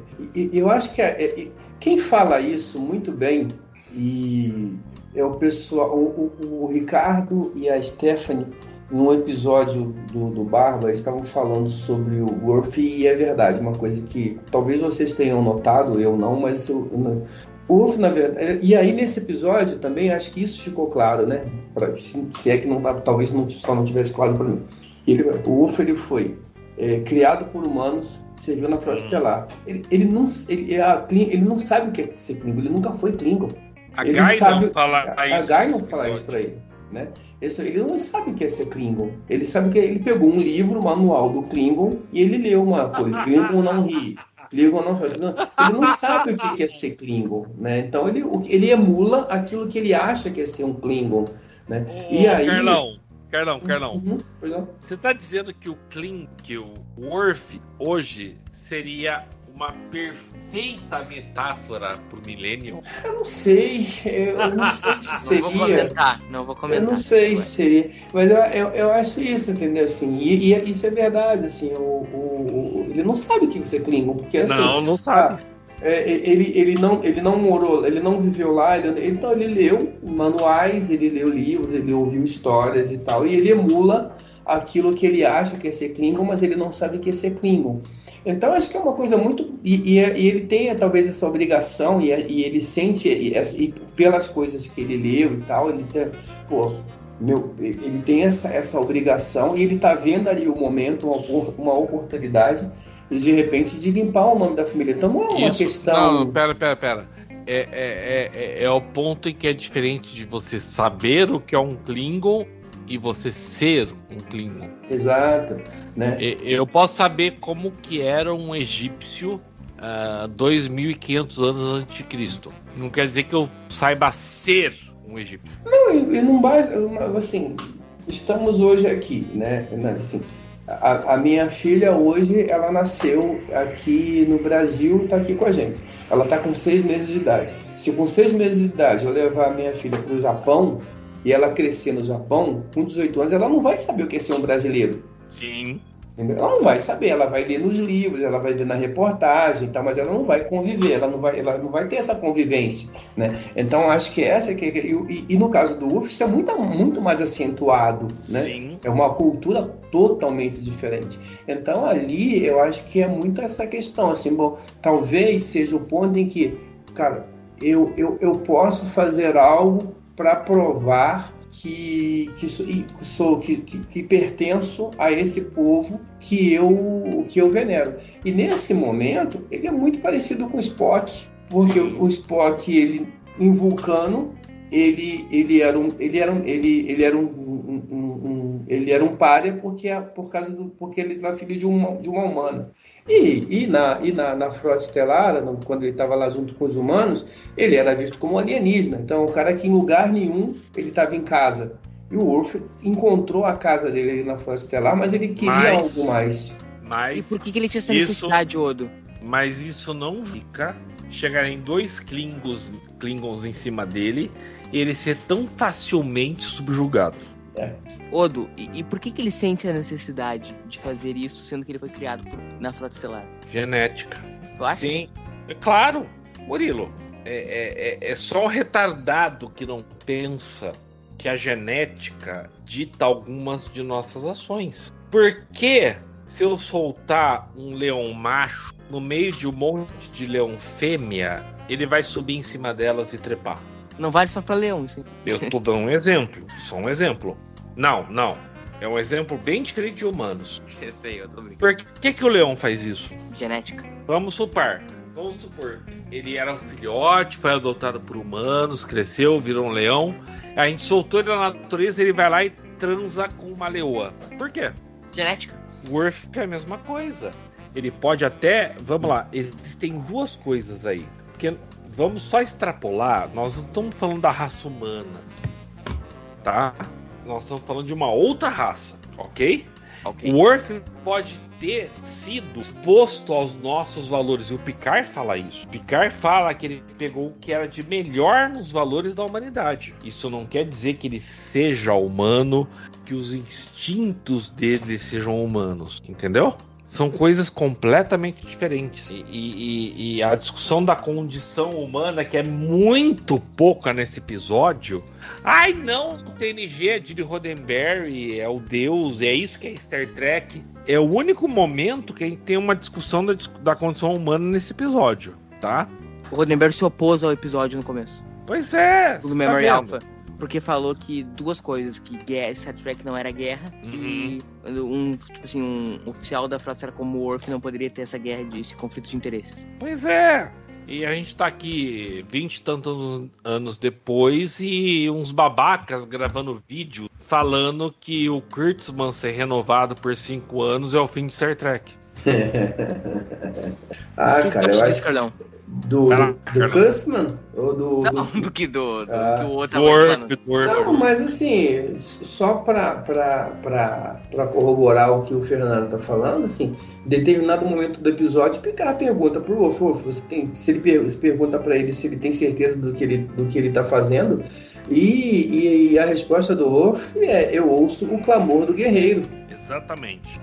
eu acho que é- é- quem fala isso muito bem e é o pessoal, o, o- o Ricardo e a Stephanie num episódio do, do Barba, estavam falando sobre o Worf e é verdade, uma coisa que talvez vocês tenham notado, eu não, mas eu, Worf, na verdade, e aí nesse episódio também acho que isso ficou claro, né? Pra- se, se é que não tava, talvez não, só não tivesse claro para mim. Ele, o Wolf ele foi é, criado por humanos, serviu na frota estelar. Ele, ele não, ele, a Kling- ele não sabe o que é ser Klingon, ele nunca foi Klingon. A Ele Guy sabe- não fala A, isso. a não fala isso pra ele, né? Ele não sabe o que é ser Klingon. Ele sabe que ele pegou um livro, manual do Klingon, e ele leu uma coisa. Klingon não ri. Klingon não faz. não- Ele não sabe o que é ser Klingon, né? Então ele, ele emula aquilo que ele acha que é ser um Klingon, né? Ô, E aí- Carlão, Carlão, Carlão. Uhum, pois não. Você tá dizendo que o Kling, que o Worf hoje seria uma perfeita metáfora pro milênio? Eu não sei. Eu não sei se (laughs) Não vou seria. comentar, não vou comentar. Eu não sei se seria, mas eu, eu, eu acho isso, entendeu? Assim, e, e isso é verdade, assim, o, o- o- ele não sabe o que é Klingon, porque assim, não, não sabe. é, ele, ele, não, ele não morou, ele não viveu lá, ele- então ele leu manuais, ele leu livros, ele ouviu histórias e tal, e ele emula aquilo que ele acha que é ser Klingon, mas ele não sabe o que é ser Klingon. Então acho que é uma coisa muito. E, e- e ele tem talvez essa obrigação, e, e ele sente, e, e pelas coisas que ele leu e tal, ele tem. Pô, meu, ele tem essa, essa obrigação e ele tá vendo ali o momento, uma, uma oportunidade, de repente, de limpar o nome da família. Então não é uma Isso, questão. Não, pera, pera, pera. É, é, é, é, é o ponto em que é diferente de você saber o que é um Klingon e você ser um Klingon. Exato. Né? Eu posso saber como que era um egípcio ah, 2.500 anos antes de Cristo. Não quer dizer que eu saiba ser um egípcio. Não, e, não basta. Assim, estamos hoje aqui, né? Assim, a, a minha filha hoje, ela nasceu aqui no Brasil está aqui com a gente. Ela está com seis meses de idade. Se com seis meses de idade eu levar a minha filha para o Japão e ela crescer no Japão, com 18 anos, ela não vai saber o que é ser um brasileiro. Sim. Entendeu? Ela não vai saber, ela vai ler nos livros, ela vai ver na reportagem, e tal, mas ela não vai conviver, ela não vai, ela não vai ter essa convivência, né? Então acho que essa que e, e- e no caso do UF isso é muito, muito mais acentuado, né? Sim. É uma cultura totalmente diferente. Então ali eu acho que é muito essa questão, assim, bom, talvez seja o ponto em que, cara, eu, eu, eu posso fazer algo para provar que, que, sou, que, que, que pertenço a esse povo que eu, que eu venero. E nesse momento, ele é muito parecido com o Spock, porque Sim. o Spock, ele em Vulcano, ele, ele era um ele era um, ele, ele era um, um- um- um- ele era um pária porque por causa do porque ele era filho de uma de uma humana e, e na e na, na frota estelar no- quando ele estava lá junto com os humanos ele era visto como um alienígena então o cara que em lugar nenhum ele estava em casa e o Worf encontrou a casa dele ali na frota estelar mas ele queria Mas- algo mais E Mas, por que, que ele tinha essa necessidade, Odo? mas isso não fica chegarem dois Klingons, Klingons em cima dele e ele ser tão facilmente subjugado. Odo, e, e por que, que ele sente a necessidade de fazer isso, sendo que ele foi criado por- na Frota Estelar? Genética. Tu acha? Tem. É claro, Murilo. É, é, é- é só um retardado que não pensa que a genética dita algumas de nossas ações. Por que se eu soltar um leão macho no meio de um monte de leão fêmea, ele vai subir em cima delas e trepar? Não vale só pra leão, aí. Eu tô dando um exemplo, só um exemplo. Não, não. É um exemplo bem diferente de humanos. (laughs) Eu sei, eu tô brincando. Por que, que o leão faz isso? Genética. Vamos supor, vamos supor, ele era um filhote, foi adotado por humanos, cresceu, virou um leão. A gente soltou ele na natureza, ele vai lá e transa com uma leoa. Por quê? Genética. O Worf é a mesma coisa. Ele pode até, vamos lá, existem duas coisas aí. Porque vamos só extrapolar, nós não estamos falando da raça humana, tá? Nós estamos falando de uma outra raça, ok? Ok. O Worf pode ter sido exposto aos nossos valores. E o Picard fala isso. O Picard fala que ele pegou o que era de melhor nos valores da humanidade. Isso não quer dizer que ele seja humano, que os instintos dele sejam humanos. Entendeu? São coisas completamente diferentes. E, e- e a discussão da condição humana, que é muito pouca nesse episódio. Ai, não, o TNG é de Roddenberry, é o Deus, é isso que é Star Trek. É o único momento que a gente tem uma discussão da, da condição humana nesse episódio, tá? O Roddenberry se opôs ao episódio no começo. Pois é. Do tá Memory vendo? Alpha. Porque falou que duas coisas, que guerra, Star Trek não era guerra, que um, tipo assim, um oficial da Frota Estelar como o Worf não poderia ter essa guerra de esse conflito de interesses. Pois é. E a gente tá aqui vinte e tantos anos depois e uns babacas gravando vídeo falando que o Kurtzman ser renovado por cinco anos é o fim de Star Trek. (laughs) ah, Que cara, eu acho que Do, do, do. Cussman? Ou do, do- Não, do (laughs) que do, do Ah. que o outro. Não, mas assim, só para corroborar o que o Fernando está falando, assim, em determinado momento do episódio, Picard pergunta pro Wolf, Wolf, você tem, se ele per- se pergunta para ele se ele tem certeza do que ele do que ele está fazendo, e, e- e a resposta do Wolf é: eu ouço o clamor do guerreiro. Exatamente.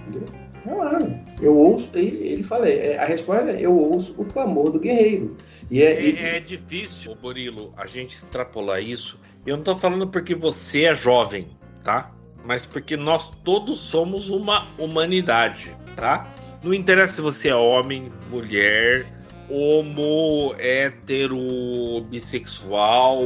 Claro, eu ouço, ele, ele fala, é, a resposta é: eu ouço o clamor do guerreiro. E é, e- É, é difícil, Murilo, a gente extrapolar isso. Eu não tô falando porque você é jovem, tá? Mas porque nós todos somos uma humanidade, tá? Não interessa se você é homem, mulher, homo, hétero, bissexual,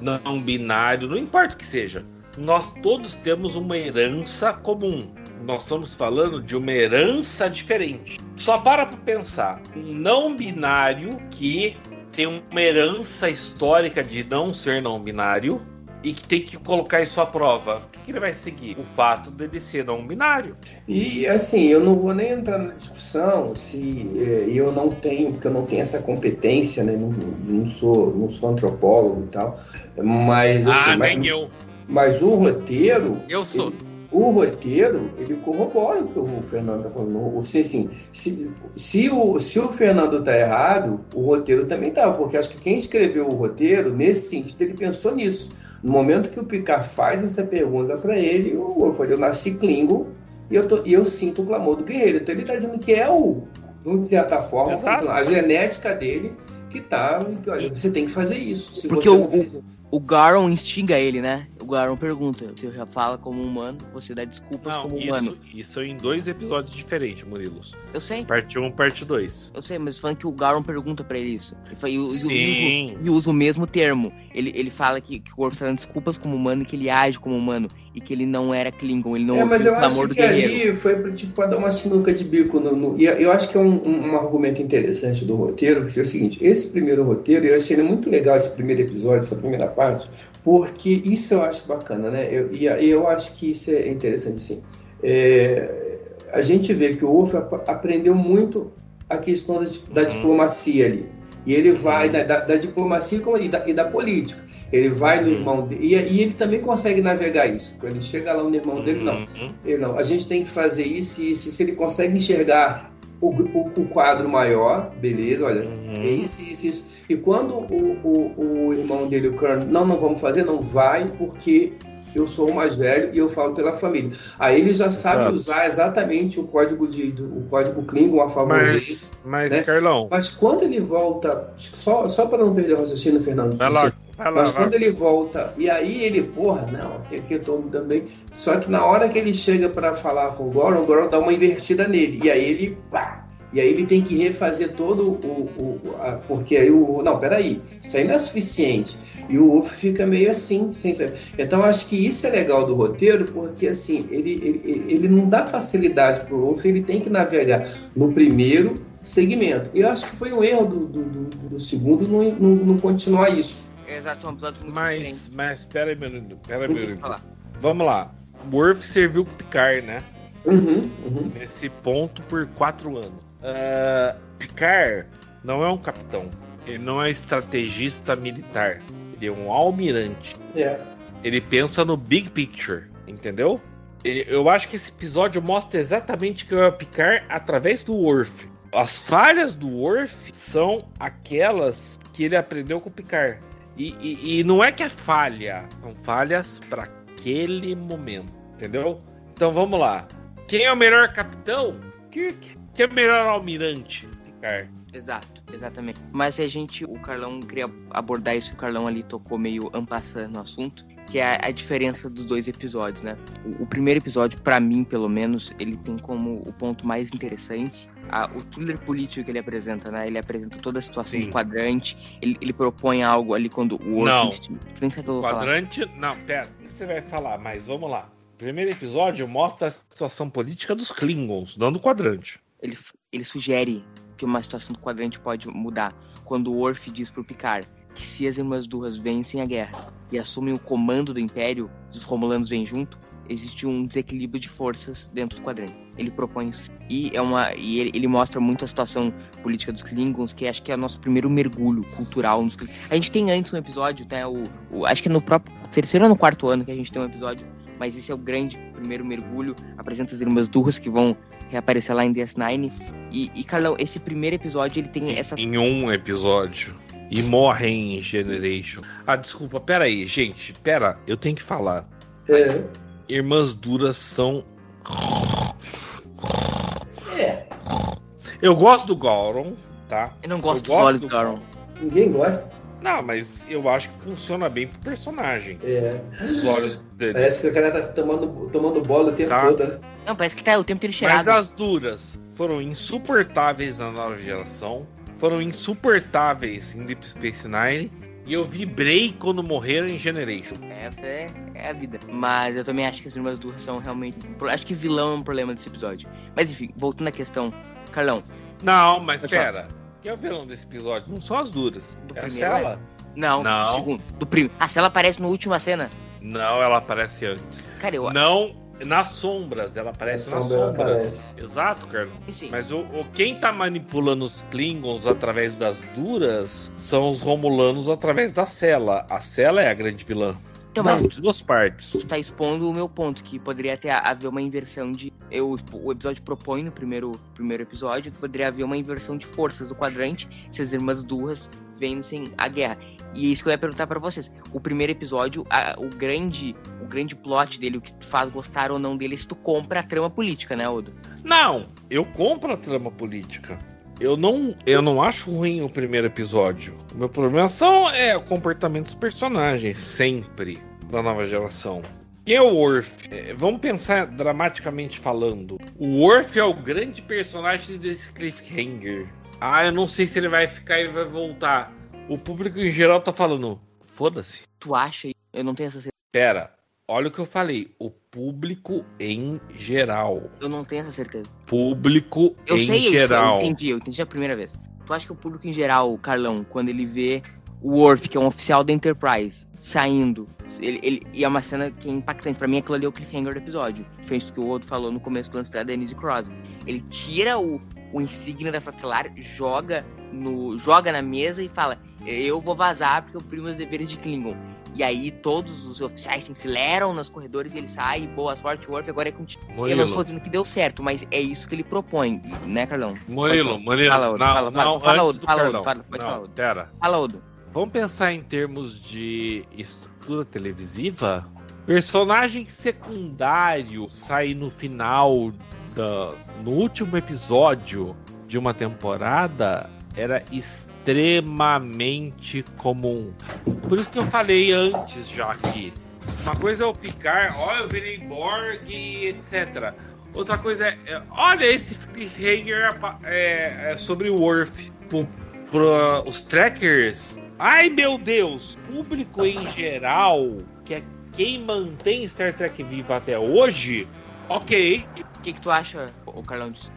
não binário, não importa o que seja. Nós todos temos uma herança comum. Nós estamos falando de uma herança diferente. Só para pra pensar, um não binário que tem uma herança histórica de não ser não binário e que tem que colocar isso à prova. O que ele vai seguir? O fato dele ser não binário. E assim, eu não vou nem entrar na discussão se é, eu não tenho, porque eu não tenho essa competência, né? Não, não sou, não sou antropólogo e tal. Mas, assim, ah, mas, nem eu. mas o roteiro, Eu sou. O roteiro, ele corrobora o que o Fernando está falando. Ou seja, assim, se, se, o, se o Fernando está errado, o roteiro também tá, porque acho que quem escreveu o roteiro, nesse sentido, ele pensou nisso. No momento que o Picard faz essa pergunta para ele, o Wolf falou, eu nasci Klingon e eu, tô, e eu sinto o clamor do guerreiro. Então ele está dizendo que é o, de certa forma, a genética dele que tá, que, olha, você tem que fazer isso. Se Porque você o- fizer- O Garon instiga ele, né? O Garon pergunta: você já fala como humano, você dá desculpas Não, como humano. isso, isso é em dois episódios diferentes, Murilos. Eu sei, Parte 1 parte 2. eu sei, mas falando que o Garon pergunta pra ele isso. Ele e, Sim. e usa o mesmo termo. Ele, ele fala que, que o Orf tá dando desculpas como humano e que ele age como humano. E que ele não era Klingon, ele não É, mas eu acho que guerreiro. ali foi tipo, pra dar uma sinuca de bico. No, no- e eu acho que é um, um- um argumento interessante do roteiro, porque é o seguinte: esse primeiro roteiro, eu achei ele muito legal, esse primeiro episódio, essa primeira parte, porque isso eu acho bacana, né? Eu, e eu acho que isso é interessante, sim. É, a gente vê que o Wolf ap- aprendeu muito a questão da, da Uhum. diplomacia ali. E ele vai da, da- da diplomacia e da, e da política. Ele vai no Uhum. irmão dele. E, e ele também consegue navegar isso. Quando ele chega lá no irmão dele, não. Uhum. Ele não, a gente tem que fazer isso e isso. Se ele consegue enxergar o, o, o quadro maior, beleza, olha, Uhum. é isso, isso, isso. E quando o, o, o irmão dele, o Kern, não, não vamos fazer, não vai, porque eu sou o mais velho e eu falo pela família. Aí ele já sabe Exato. usar exatamente o código de do- o código Klingon a favor dele. Mas, mas né? Carlão, Mas quando ele volta, só, só para não perder o raciocínio, Fernando, vai lá, vai lá. mas vai. quando ele volta, e aí ele, porra, não, tem que eu tô também. Só que na hora que ele chega pra falar com o Goron, o Goron dá uma invertida nele. E aí ele, pá! E aí ele tem que refazer todo o. o a- porque aí o. Não, peraí, isso aí não é suficiente. E o Wolf fica meio assim, sem saber. Então eu acho que isso é legal do roteiro, porque assim, ele, ele, ele não dá facilidade pro Wolf, ele tem que navegar no primeiro segmento. Eu acho que foi um erro do, do, do- do segundo não, não, não continuar isso. Exato, são episódios muito Mas, diferentes. mas, pera aí, meu lindo, pera aí, meu. Vamos lá. O Worf serviu pro Picard, né? Uhum, uhum. Nesse ponto por quatro anos. Ah, Picard não é um capitão. Ele não é estrategista militar. Ele é um almirante. É. Ele pensa no big picture, entendeu? Eu acho que esse episódio mostra exatamente que é o Picard através do Worf. As falhas do Worf são aquelas que ele aprendeu com o Picard. E, e- e não é que é falha, são falhas para aquele momento, entendeu? Então vamos lá. Quem é o melhor capitão? Kirk. Quem é melhor almirante? Picard. Exato, exatamente. Mas a gente, o Carlão queria abordar isso, o Carlão ali tocou meio ampassando no assunto, que é a, a diferença dos dois episódios, né? O, o primeiro episódio, pra mim, pelo menos, ele tem como o ponto mais interessante a- o thriller político que ele apresenta, né? Ele apresenta toda a situação Sim. do quadrante, ele, ele propõe algo ali quando o. Não. Nem o que eu vou falar. Quadrante. Não, pera. O que você vai falar? Mas vamos lá. O primeiro episódio mostra a situação política dos Klingons, não do quadrante. Ele, ele sugere que uma situação do quadrante pode mudar quando o Worf diz pro Picard que se as irmãs duas vencem a guerra e assumem o comando do Império, os Romulanos vêm junto, existe um desequilíbrio de forças dentro do quadrante. ele propõe isso. E, é uma, e ele, ele mostra muito a situação política dos Klingons, que acho que é o nosso primeiro mergulho cultural nos A gente tem antes um episódio, né, o, o, acho que é no próprio terceiro ou no quarto ano que a gente tem um episódio, mas esse é o grande primeiro mergulho, apresenta as irmãs Durras que vão reaparecer lá em DS9. E, e Carlão, esse primeiro episódio ele tem essa. Em um episódio. E morrem em Generation. Ah, desculpa, pera aí, gente. Pera, eu tenho que falar. É. Irmãs duras são. É. Eu gosto do Gauron, tá? Eu não gosto Eu dos olhos do do Gauron. Ninguém gosta. Não, mas eu acho que funciona bem pro personagem. É. Os olhos dele. Parece que o cara tá tomando, tomando bola o tempo Tá. todo, né? Não, parece que tá o tempo inteiro Mas cheirado. as duras foram insuportáveis na nova geração, foram insuportáveis em Deep Space Nine, e eu vibrei quando morreram em Generation. Essa é, é a vida. Mas eu também acho que as irmãs Durras são realmente. Acho que vilão é um problema desse episódio. Mas enfim, voltando à questão. Carlão, Não, mas Pode falar. Quem é o vilão desse episódio? Não são as duras. Do é a primeiro, Cela. não, Não. do segundo. Do primeiro. Ah, se ela aparece na última cena. Não, ela aparece antes. Cara, eu Não, nas sombras. Ela aparece Na nas sombra sombras. aparece. Exato, Carlos. Sim. Mas o, o- quem tá manipulando os Klingons através das duras são os Romulanos através da Cela. A Cela é a grande vilã. Então, Nas mas duas partes. tu tá expondo o meu ponto, que poderia ter haver uma inversão de. Eu, o episódio propõe no primeiro, primeiro episódio que poderia haver uma inversão de forças do quadrante se as irmãs Durras vencem a guerra. E é isso que eu ia perguntar pra vocês. O primeiro episódio, a- o grande o grande plot dele, o que faz gostar ou não dele, é se tu compra a trama política, né, Odo? Não, eu compro a trama política. Eu não, eu não acho ruim o primeiro episódio. O meu problema são é o comportamento dos personagens, sempre, da nova geração. Quem é o Worf? É, vamos pensar dramaticamente falando. O Worf é o grande personagem desse cliffhanger. Ah, eu não sei se ele vai ficar e vai voltar. O público em geral tá falando, foda-se. Tu acha? Eu não tenho essa certeza. Pera, olha o que eu falei. O público em geral. Eu não tenho essa certeza. Público Eu em sei isso, geral. eu entendi, eu entendi a primeira vez. Tu acha que o público em geral, Carlão, quando ele vê o Worf, que é um oficial da Enterprise, saindo, ele, ele- e é uma cena que é impactante. Pra mim, aquilo ali é o cliffhanger do episódio. Diferente do que o outro falou no começo do lance da Denise Crosby. Ele tira o, o insígnia da fratelar, joga, no, joga na mesa e fala: Eu vou vazar porque eu primo os deveres de Klingon. E aí todos os oficiais se enfileiram nos corredores e ele sai, boa sorte, Worf, agora é contigo. Eu não Murilo, estou dizendo que deu certo, mas é isso que ele propõe, né, Carlão? Murilo, Murilo, fala, Odo, não, fala, fala, não, fala, Odo, do fala, Odo, fala, pode não, falar, Odo. pera. Fala, Odo. Vamos pensar em termos de estrutura televisiva? Personagem secundário sai no final da, no último episódio de uma temporada era extremamente comum. Por isso que eu falei antes já aqui. Uma coisa é o picar, olha, eu virei Borg, etc. Outra coisa é, é, olha, esse cliffhanger é, é sobre o Worf. Pro, os trackers, ai meu Deus, público em geral, que é quem mantém Star Trek viva até hoje, ok. O que, que tu acha, o Carlão, disso?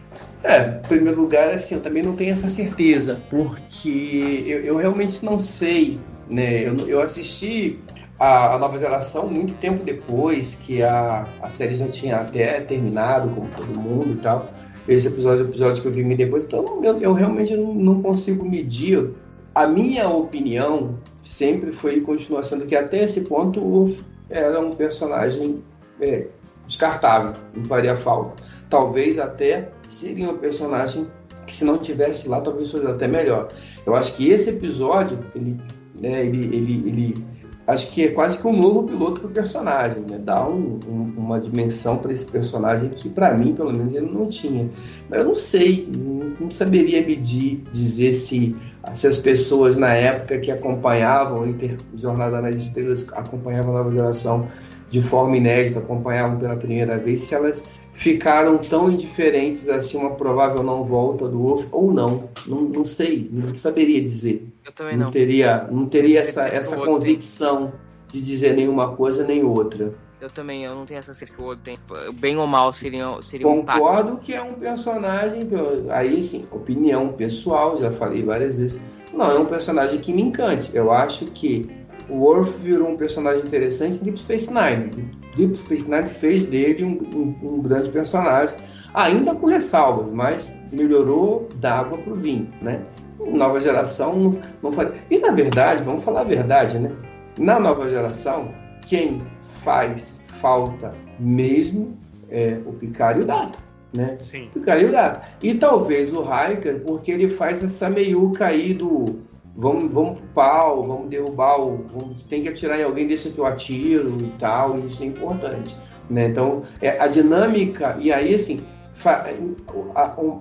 É, em primeiro lugar, assim, eu também não tenho essa certeza, porque eu, eu realmente não sei, né? Eu, eu assisti a, a nova geração muito tempo depois que a, a série já tinha até terminado, como todo mundo e tal. Esse episódio é o episódio que eu vi me depois, então eu, eu realmente não, não consigo medir. A minha opinião sempre foi e continua sendo que até esse ponto era um personagem é, descartável, não faria falta. Talvez até seria um personagem que se não tivesse lá, talvez fosse até melhor. Eu acho que esse episódio, ele, né, ele, ele, ele acho que é quase que um novo piloto pro personagem, né? Dá um, um, uma dimensão para esse personagem que para mim, pelo menos, ele não tinha. Mas eu não sei, não, não saberia medir, dizer se, se as pessoas na época que acompanhavam o Inter Jornada nas Estrelas, acompanhavam a nova geração de forma inédita, acompanhavam pela primeira vez, se elas ficaram tão indiferentes assim uma provável não volta do Wolf ou não. Não, não sei, não saberia dizer. Eu também Não, não. teria, não teria essa, essa o outro convicção de dizer nenhuma coisa nem outra. Eu também, eu não tenho essa certeza que o Odo tem. Bem ou mal seria, seria um. Concordo que é um personagem, aí sim, opinião pessoal, já falei várias vezes. Não é um personagem que me encante. Eu acho que o Worf virou um personagem interessante em Deep Space Nine. Deep Space Nine fez dele um, um, um grande personagem, ainda com ressalvas, mas melhorou da água para o vinho, né? Nova geração não, não faz... E na verdade, vamos falar a verdade, né? Na nova geração, quem faz falta mesmo é o Picard e o Data. Né? Sim. Picard e o Data. E talvez o Hiker, porque ele faz essa meiuca aí do vamos, vamos pro pau, vamos derrubar o. Vamos, tem que atirar em alguém, deixa que eu atiro e tal, isso é importante. Né? Então, é, a dinâmica, e aí assim,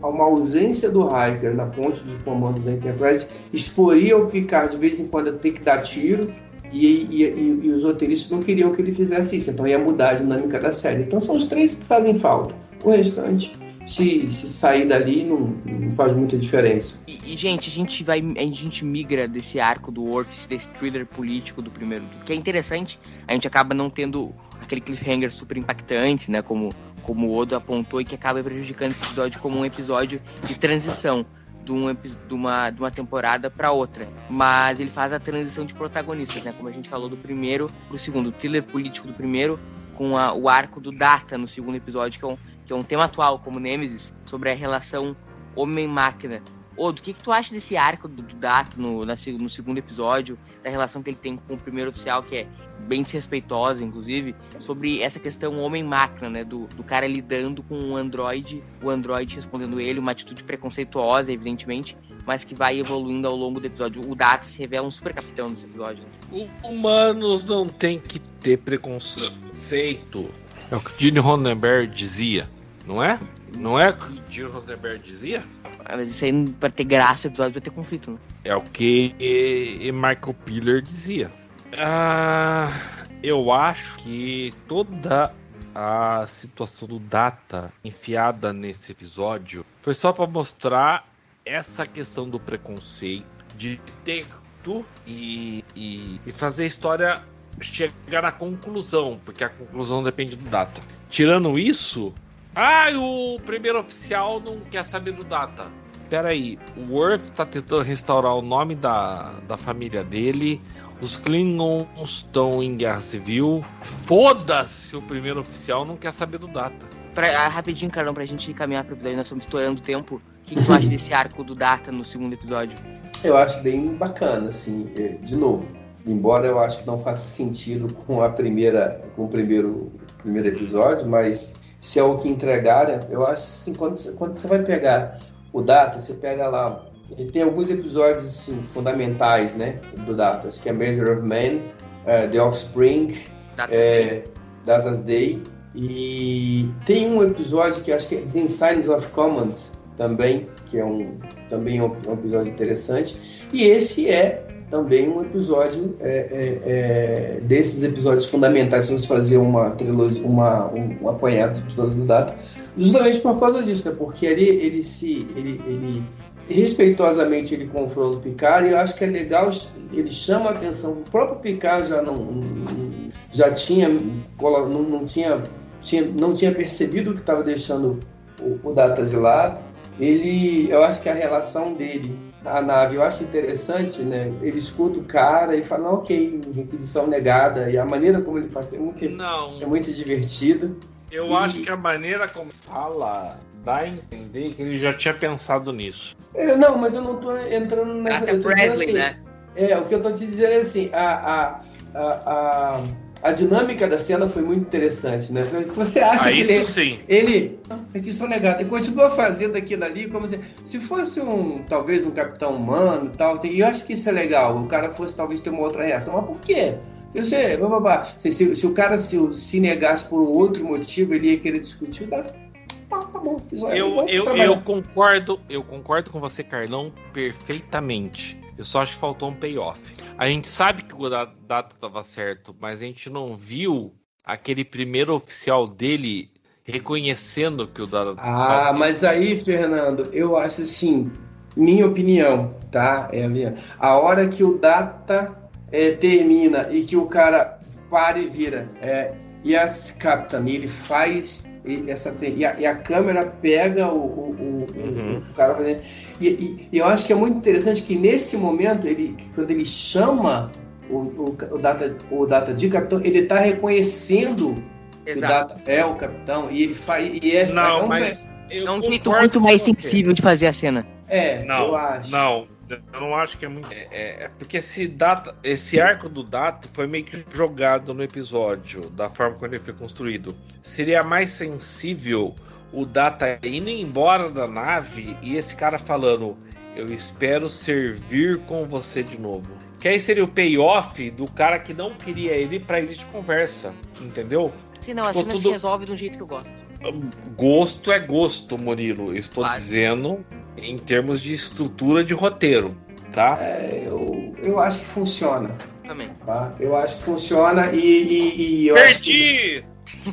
uma ausência do Hiker na ponte de comando da Enterprise exporia o Picard de vez em quando a ter que dar tiro e, e, e, e, os roteiristas não queriam que ele fizesse isso, então ia mudar a dinâmica da série. Então são os três que fazem falta. O restante, se, se sair dali, não, não faz muita diferença. E, gente, a gente vai. A gente migra desse arco do Orpheus, desse thriller político do primeiro, que é interessante, a gente acaba não tendo aquele cliffhanger super impactante, né? Como, como o Odo apontou, e que acaba prejudicando esse episódio como um episódio de transição de, um, de, uma, de uma temporada para outra. Mas ele faz a transição de protagonistas, né? Como a gente falou do primeiro pro segundo. O thriller político do primeiro, com a, o arco do Data no segundo episódio, que é, um, que é um tema atual, como Nemesis, sobre a relação homem-máquina. Ô, do que, que tu acha desse arco do, do Data no, na, no segundo episódio, da relação que ele tem com o primeiro oficial, que é bem desrespeitosa, inclusive, sobre essa questão homem-máquina, né? Do, do cara lidando com o um androide, o androide respondendo ele, uma atitude preconceituosa, evidentemente, mas que vai evoluindo ao longo do episódio. O Data se revela um super capitão nesse episódio. Né? Humanos não tem que ter preconceito. É o que Gene Roddenberry dizia, não é? Não é o que Gene Roddenberry dizia? Mas isso aí, pra ter graça, o episódio vai ter conflito, né? É o que Michael Piller dizia. Ah, eu acho que toda a situação do Data enfiada nesse episódio foi só para mostrar essa questão do preconceito, de ter e, e, e fazer a história chegar na conclusão, porque a conclusão depende do Data. Tirando isso, ah, o primeiro oficial não quer saber do Data. Pera aí, o Worf tá tentando restaurar o nome da, da família dele. Os Klingons estão em guerra civil. Foda-se o primeiro oficial não quer saber do Data. Pra, ah, rapidinho, Carlão, pra gente caminhar pro episódio, nós estamos estourando o tempo. O que, que tu acha desse arco do Data no segundo episódio? Eu acho bem bacana, assim, é, de novo. Embora eu acho que não faça sentido com a primeira, com o primeiro, primeiro episódio, mas se é o que entregaram, eu acho assim, quando, quando você vai pegar o Data, você pega lá ele tem alguns episódios assim, fundamentais né, do Datas, que é Measure of Man, uh, The Offspring, Data's, é, Day. Data's Day. E tem um episódio que acho que é The Signs of Command também, que é um, também um, um episódio interessante. E esse é também um episódio é, é, é, desses episódios fundamentais. Vamos fazer uma trilogia, uma, um, um apanhado dos episódios do Data, justamente por causa disso, né? Porque ali ele se ele, ele respeitosamente ele confronta o Picard e eu acho que é legal, ele chama a atenção. O próprio Picard já não já tinha não, não tinha, tinha não tinha percebido que estava deixando o, o, Data de lado. Ele, eu acho que a relação dele a nave, eu acho interessante, né? Ele escuta o cara e fala, ok, requisição negada. E a maneira como ele faz é muito, não. é muito divertido. Eu e... acho que a maneira como fala dá a entender que ele já tinha pensado nisso. É, não, mas eu não tô entrando nessa. Até Presley, assim, né? É, o que eu tô te dizendo é assim, a, a, a, a, a dinâmica da cena foi muito interessante, né? Você acha ah, que ele, sim. ele aqui sou negado, ele continua fazendo aquilo ali como se, se fosse um talvez um capitão humano e tal. E eu acho que isso é legal. O cara fosse talvez ter uma outra reação. Mas por quê? Eu sei, se, se, se, o cara se, se negasse por um outro motivo, ele ia querer discutir, dá, tá, tá bom. Eu, eu, eu, concordo, eu concordo com você, Carlão, perfeitamente. Eu só acho que faltou um payoff. A gente sabe que o data estava certo, mas a gente não viu aquele primeiro oficial dele reconhecendo que o data. Ah, mas aí, Fernando, eu acho assim, minha opinião, tá? É a minha. A hora que o data é, termina e que o cara para e vira, é, Yes, Captain, ele faz e, essa, e, a, e a câmera pega o, o, o, uhum. o cara fazendo. E, e, eu acho que é muito interessante que nesse momento, ele, quando ele chama o, o, o Data, o Data de capitão, ele tá reconhecendo que o Exato. Data é o capitão e ele faz. E é Não, um- mas. eu É um jeito muito mais sensível de fazer a cena. É, Não, eu acho. não. Eu não acho que é muito. É, é- é porque esse, data, esse arco do Data foi meio que jogado no episódio, da forma como ele foi construído. Seria mais sensível o Data indo embora da nave e esse cara falando: Eu espero servir com você de novo. Que aí seria o payoff do cara que não queria ele pra ele de conversa. Entendeu? Sim, não, a Ficou cena se tudo- resolve de um jeito que eu gosto. Gosto é gosto, Murilo. Eu Estou Claro. dizendo em termos de estrutura de roteiro, tá? É, eu, eu acho que funciona. Também. Tá? Eu acho que funciona e, e, e eu acho que- Perdi!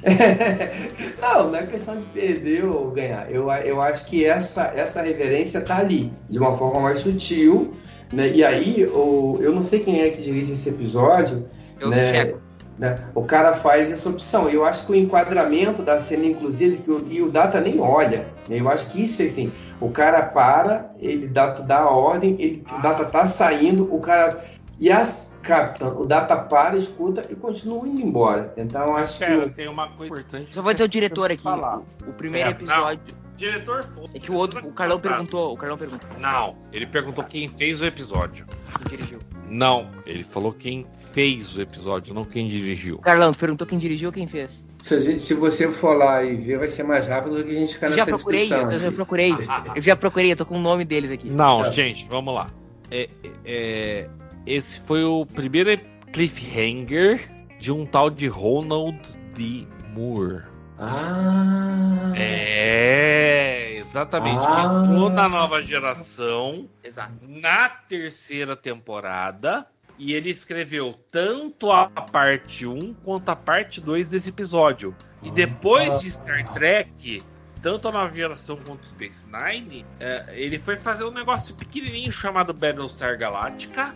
(laughs) não, não é questão de perder ou ganhar. Eu, eu acho que essa, essa reverência tá ali, de uma forma mais sutil. Né? E aí, o, eu não sei quem é que dirige esse episódio, Eu né? checo. né? O cara faz essa opção. Eu acho que o enquadramento da cena, inclusive, que o, e o Data nem olha. né? Eu acho que isso é assim. O cara para, ele dá, dá a ordem, ele, o Data tá saindo, o cara. E as Capitão, o Data para, escuta e continua indo embora. Então eu acho que. Pera, o- tem uma coisa importante. Só vou dizer o diretor que aqui. falar. O, primeiro É, episódio. Diretor fosse. É que o outro. O Carlão perguntou. O Carlão perguntou. Não, ele perguntou quem fez o episódio. Quem dirigiu. Não, ele falou quem fez o episódio, não quem dirigiu. Carlão, tu perguntou quem dirigiu ou quem fez? Se, a gente- se você for lá e ver, vai ser mais rápido do que a gente ficar Eu nessa já procurei, discussão. eu já procurei. Eu já procurei, eu tô com o nome deles aqui. Não, Tá. gente, vamos lá. É, é, esse foi o primeiro cliffhanger de um tal de Ronald D. Moore. Ah. É, exatamente. Ah. Que entrou na nova geração Exato. na terceira temporada. E ele escreveu tanto a parte 1 quanto a parte 2 desse episódio. E depois de Star Trek, tanto a nova geração quanto Space Nine, é, ele foi fazer um negócio pequenininho chamado Battlestar Galactica.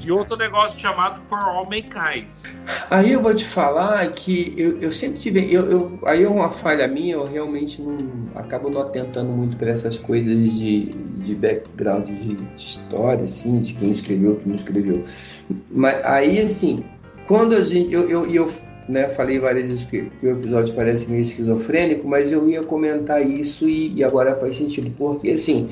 E outro negócio chamado For All Mankind. Aí eu vou te falar que eu, eu sempre tive. Eu, eu- aí é uma falha minha, eu realmente não acabo não atentando muito para essas coisas de, de background de, de história, assim, de quem escreveu, quem não escreveu. Mas aí, assim, quando a gente. Eu, eu, eu né, falei várias vezes que, que o episódio parece meio esquizofrênico, mas eu ia comentar isso e, e agora faz sentido, porque assim.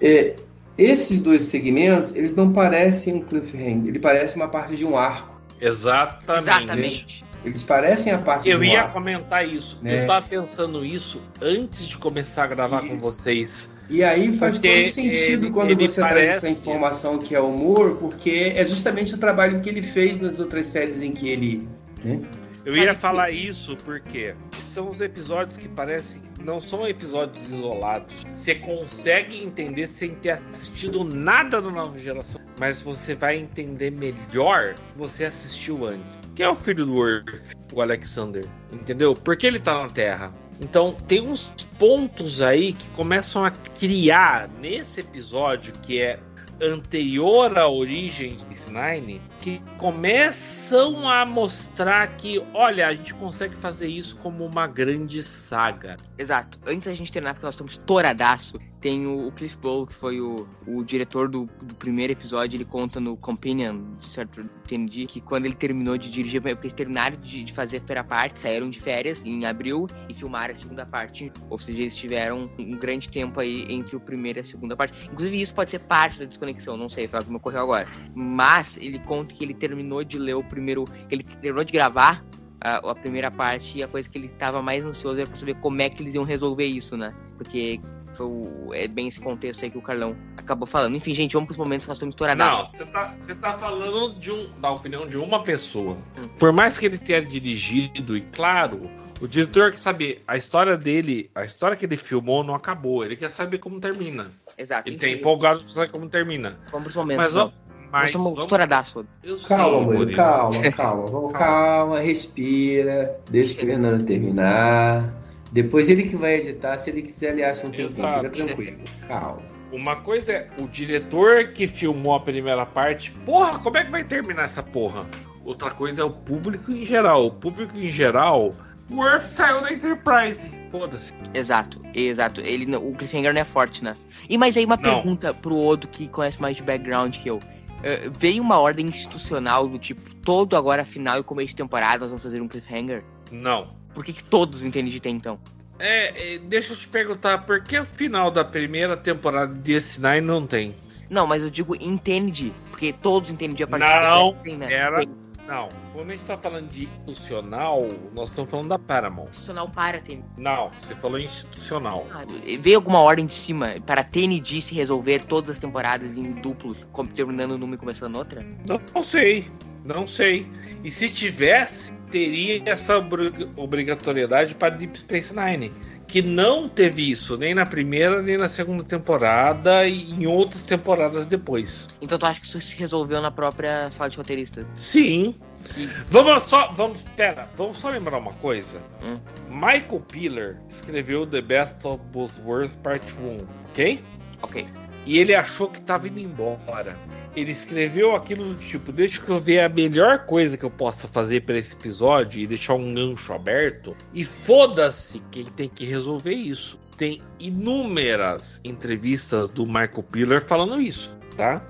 é, esses dois segmentos, eles não parecem um cliffhanger, ele parece uma parte de um arco. Exatamente. Exatamente. Eles parecem a parte Eu de um ia arco. comentar isso. Né? Eu tava pensando isso antes de começar a gravar com Isso. vocês. E aí faz Porque todo sentido ele- quando ele você traz parece- essa informação que é humor, porque é justamente o trabalho que ele fez nas outras séries em que ele. né? Eu Sabe ia que- falar isso porque são os episódios que parecem. Não são episódios isolados. Você consegue entender sem ter assistido nada da nova geração. Mas você vai entender melhor se você assistiu antes. Quem é o filho do Earth, o Alexander? Entendeu? Por que ele tá na Terra? Então tem uns pontos aí que começam a criar nesse episódio que é anterior à origem de Nine que começam a mostrar que, olha, a gente consegue fazer isso como uma grande saga. Exato. Antes da gente terminar, porque nós estamos estouradaço, tem o, o Cliff Blow, que foi o, o diretor do, do primeiro episódio, ele conta no Companion, de certo entendi, que quando ele terminou de dirigir, porque eles terminaram de, de fazer a primeira parte, saíram de férias em abril e filmaram a segunda parte. Ou seja, eles tiveram um grande tempo aí entre o primeiro e a segunda parte. Inclusive, isso pode ser parte da desconexão, não sei, foi algo que me ocorreu agora. Mas ele conta que ele terminou de ler o primeiro. ele terminou de gravar a, a primeira parte e a coisa que ele tava mais ansioso era pra saber como é que eles iam resolver isso, né? Porque foi o- é bem esse contexto aí que o Carlão acabou falando. Enfim, gente, vamos pros momentos que nós estamos Não, estouradaços. você tá, você tá falando de um, da opinião de uma pessoa. Por mais que ele tenha dirigido, e claro, o diretor quer saber, a história dele, a história que ele filmou não acabou. Ele quer saber como termina. Exato. Ele tem empolgado pra saber como termina. Vamos pros momentos. Mas, ó, Nós mas somos vamos- estouradaço. Calma, Murilo, calma, calma. Vamos, (laughs) calma, respira, deixa o Fernando terminar. Depois ele que vai editar, se ele quiser, ele acha um tempinho, fica tranquilo. Calma. Uma coisa é o diretor que filmou a primeira parte. Porra, como é que vai terminar essa porra? Outra coisa é o público em geral. O público em geral. O Earth saiu da Enterprise. Foda-se. Exato, exato. Ele, não- o cliffhanger não é forte, né? E mais aí uma Não. pergunta pro Odo que conhece mais de background que eu. eh, veio uma ordem institucional do tipo, todo agora final e começo de temporada nós vamos fazer um cliffhanger? Não. Por que, que todos entendem de tem então? É, é, deixa eu te perguntar, por que o final da primeira temporada de DS9 não tem? Não, mas eu digo entende, porque todos entendem de a partir Não, do tem, né? era- Tem Não. Quando a gente tá falando de institucional, nós estamos falando da Paramount. institucional para TNG. Não, você falou institucional. Ah, veio alguma ordem de cima para TNG se resolver todas as temporadas em duplo, como- terminando numa e começando outra? Não, não sei. Não sei. E se tivesse, teria essa obri- obrigatoriedade para Deep Space Nine. Que não teve isso, nem na primeira, nem na segunda temporada e em outras temporadas depois. Então tu acha que isso se resolveu na própria sala de roteiristas? Sim. E- Vamos só. Vamos. Pera, vamos só lembrar uma coisa. Hum. Michael Piller escreveu The Best of Both Worlds Part 1, ok? Ok. E ele achou que tava indo embora. Ele escreveu aquilo do tipo: deixa que eu ver a melhor coisa que eu possa fazer para esse episódio e deixar um gancho aberto. E foda-se quem tem que resolver isso. Tem inúmeras entrevistas do Michael Piller falando isso, tá?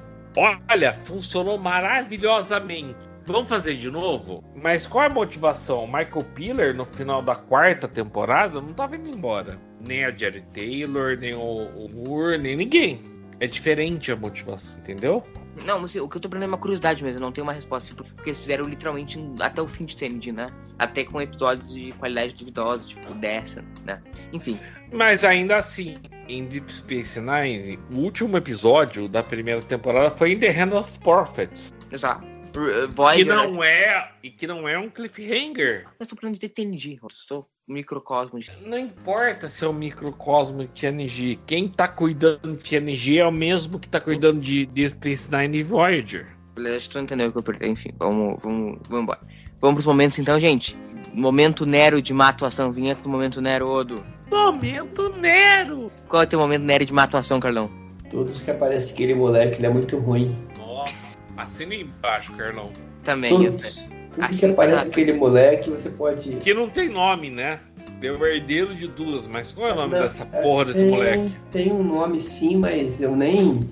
Olha, funcionou maravilhosamente. Vamos fazer de novo? Mas qual é a motivação? Michael Piller, no final da quarta temporada, não tava indo embora. Nem a Jerry Taylor, nem o, o Moore, nem ninguém. É diferente a motivação, entendeu? Não, mas assim, o que eu tô perguntando é uma curiosidade mesmo, eu não tenho uma resposta, assim, porque eles fizeram literalmente até o fim de TNG, né? Até com episódios de qualidade duvidosa, tipo dessa, né? Enfim, Mas ainda assim, em Deep Space Nine, o último episódio da primeira temporada foi In the Hand of Prophets. exato. R- Que Voyager, né? não é. E que não é um cliffhanger. Eu tô falando de TNG, eu sou microcosmo de... Não importa se é o microcosmo de TNG. Quem tá cuidando de TNG é o mesmo que tá cuidando de Deep Space Nine e Voyager. Beleza, acho que tu entendeu o que eu perdi. Enfim, vamos, vamos, vamos embora. Vamos pros momentos então, gente. Momento Nero de má atuação. Vinheta do momento Nero, Odo. Momento Nero! Qual é o teu momento Nero de má atuação, Carlão? Todos que aparece aquele moleque, ele é muito ruim. Nossa, assina aí embaixo, Carlão. Também, eu Todos. sei. Tudo Assim, que aparece aquele moleque, você pode. Que não tem nome, né? É o herdeiro de duas, mas qual é o nome Não, dessa porra desse tem, moleque? Tem um nome sim, mas eu nem.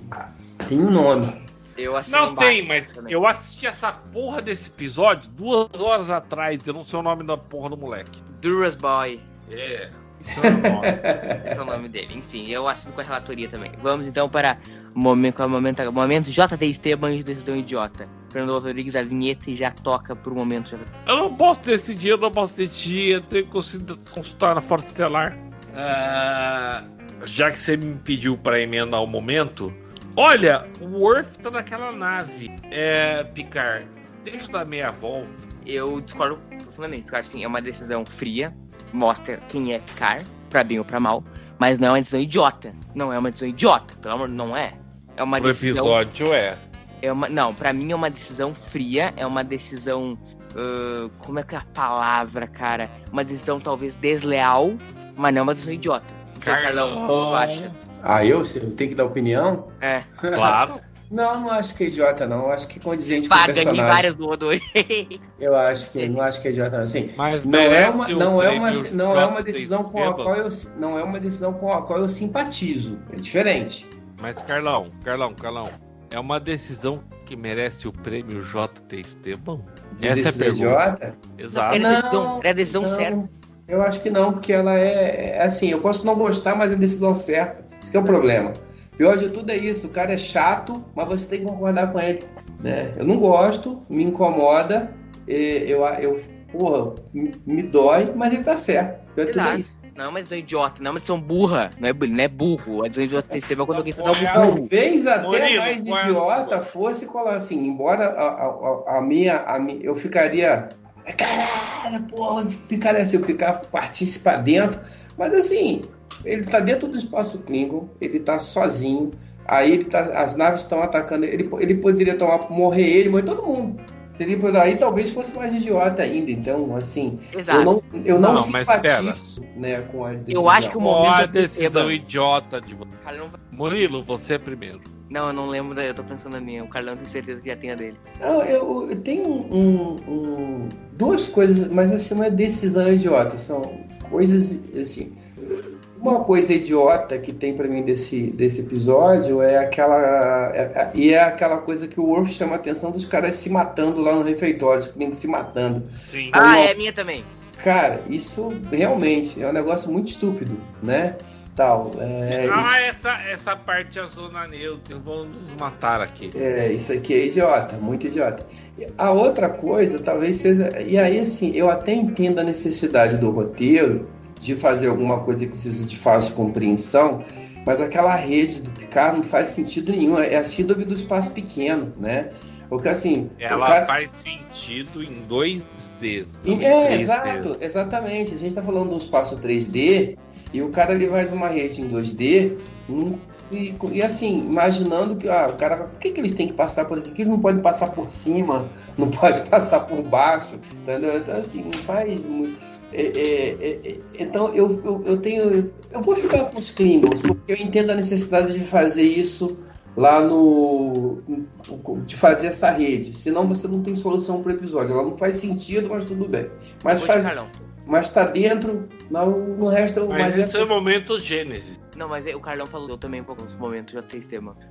Tem um nome. Eu Não tem, mas também. eu assisti essa porra desse episódio duas horas atrás. Eu não sei o nome da porra do moleque. Duras Boy. É, isso é o nome. Esse é o nome dele. Enfim, eu assino com a relatoria também. Vamos então para o momento, é momento, momento JT Esteban de decisão idiota. Fernando Rodrigues, a vinheta e já toca pro momento JT. Eu não posso decidir, eu não posso decidir, eu tenho que consultar na Força Estelar. Ah, já que você me pediu pra emendar o momento, olha, o Worf tá naquela nave. É, Picard, deixa eu dar meia volta. Eu discordo profundamente, porque assim, é uma decisão fria, mostra quem é ficar, pra bem ou pra mal, mas não é uma decisão idiota. Não é uma decisão idiota, pelo amor, não é. É uma Pro decisão. episódio é. É uma, não, pra mim é uma decisão fria, é uma decisão. ah, como é que é a palavra, cara? Uma decisão talvez desleal, mas não é uma decisão idiota. Então, Carlão, tu acha? Ah, eu? Você tem que dar opinião? É, (laughs) Claro. Não, não acho que é idiota, não. Eu acho que é condizente com o paga de personagem. várias do hoje. (laughs) Eu acho que não acho que é idiota, não. Assim, Mas não é merece uma, não é uma, não é uma decisão com a qual eu não é uma decisão com a qual eu simpatizo. É diferente. Mas Carlão, Carlão, Carlão, é uma decisão que merece o prêmio JT Esteban? De Essa é a decisão pergunta. Exato. Era Não, decisão, era decisão não. certa. Eu acho que não, porque ela é, é assim, eu posso não gostar, mas é a decisão certa. Isso que é o problema. Pior de tudo é isso, o cara é chato, mas você tem que concordar com ele. Né? Eu não gosto, me incomoda, e eu, eu porra, me me dói, mas ele tá certo. Pior de tudo é isso. Não é uma decisão idiota, não é uma decisão burra, não é, não é burro. A decisão idiota é quando alguém faz algo burro. Talvez até mais é idiota sua? fosse colar assim, embora a, a, a- a minha, a minha. Eu ficaria. Caralho, porra, picar se o picar partisse pra dentro. Mas assim, ele tá dentro do espaço Klingon, ele tá sozinho. Aí ele tá, as naves estão atacando. Ele, ele poderia tomar, morrer ele, morrer todo mundo. Ele, aí talvez fosse mais idiota ainda. Então, assim, Exato. eu não, eu não, Não, mas simpatizo né, com a decisão. Eu acho que o Qual momento a é decisão idiota de você? Carlão- Murilo, você primeiro. Não, eu não lembro, eu tô pensando na minha. O Carlão tem certeza que já tem a dele. Não, eu, eu tenho um, um- duas coisas, mas assim, não é decisão idiota, são coisas assim. Uma coisa idiota que tem para mim desse, desse episódio é aquela. É, é, e é aquela coisa que o Worf chama a atenção dos caras se matando lá no refeitório, os se matando. Sim. Ah, é minha também. Cara, isso realmente é um negócio muito estúpido, né? Tal. É... Ah, essa, essa parte é a zona neutra, vão nos matar aqui. É, isso aqui é idiota, muito idiota. A outra coisa, talvez seja. E aí, assim, eu até entendo a necessidade do roteiro de fazer alguma coisa que precisa de fácil compreensão, mas aquela rede do Picard não faz sentido nenhum. É a síndrome do espaço pequeno, né? Porque assim. Ela cara... faz sentido em 2D. Em, é, 3D. exato, exatamente. A gente está falando de um espaço 3D e o cara ele faz uma rede em 2D. Um, e, e, assim, imaginando que ah, o cara, por que, que eles têm que passar por aqui? Por que eles não podem passar por cima, não pode (laughs) passar por baixo, entendeu? Então, assim, não faz muito. É, é, é, então eu, eu, eu, tenho. Eu vou ficar com os Klingons, porque eu entendo a necessidade de fazer isso lá no. de fazer essa rede. Senão você não tem solução para o episódio. Ela não faz sentido, mas tudo bem. Mas faz. Mas tá dentro, no, no resto. Mas, mas esse é o momento Gênesis. Não, mas é, o Carlão falou também um pouco nesse momento JT.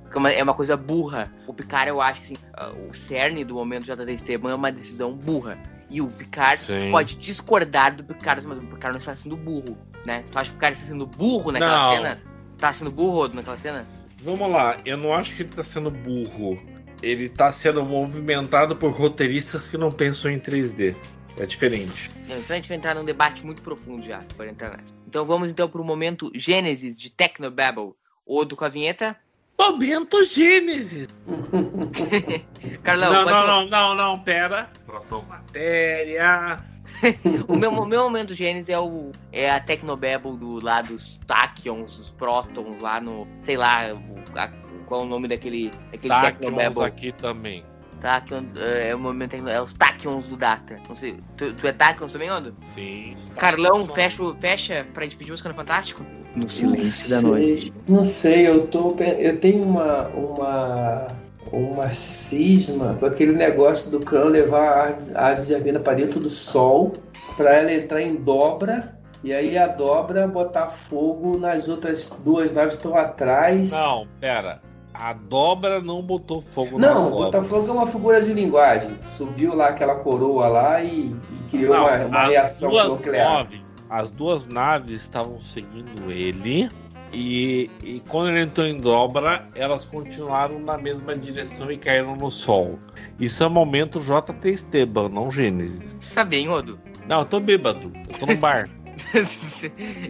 Porque é uma, é uma coisa burra. O Picard, eu acho que assim, uh, o cerne do momento JT Esteban é uma decisão burra. E o Picard pode discordar do Picard, mas o Picard não está sendo burro, né? Tu acha que o Picard está sendo burro naquela não. cena? Tá sendo burro naquela cena? Vamos lá, eu não acho que ele tá sendo burro. Ele tá sendo movimentado por roteiristas que não pensam em 3D. É diferente. Então a gente vai entrar num debate muito profundo já, por entrar nessa. Então vamos então pro momento Gênesis de Technobabble. Odo com a vinheta. Momento Gênesis! (laughs) Carlão, não, não, não, não, não, pera. Protomatéria. (laughs) o meu, meu momento Gênesis é, o, é a Tecnobabble do, lá dos Tachyons, dos Protons, lá no. Sei lá, o, a, qual é o nome daquele, daquele Tachyons aqui também. Tachyon, é, é o momento é os Tachyons do Data. Não sei, tu, tu é Tachyons também, Odo? Sim. Carlão, fecha, fecha pra gente pedir música no Fantástico? No silêncio da noite. Não sei, eu tô. Eu tenho uma. uma uma cisma com aquele negócio do cão levar a ave de avena para dentro do sol para ela entrar em dobra e aí a dobra botar fogo nas outras duas naves que estão atrás. Não, pera. A dobra não botou fogo Não, botar fogo é uma figura de linguagem. Subiu lá aquela coroa lá e, e criou não, uma, uma reação nuclear. Naves, as duas naves estavam seguindo ele. E, e, quando ele entrou em dobra, elas continuaram na mesma direção e caíram no sol. Isso é momento JT Esteban, não Gênesis. Tá bem, Odo? Não, eu tô bêbado. Eu tô no bar. (laughs)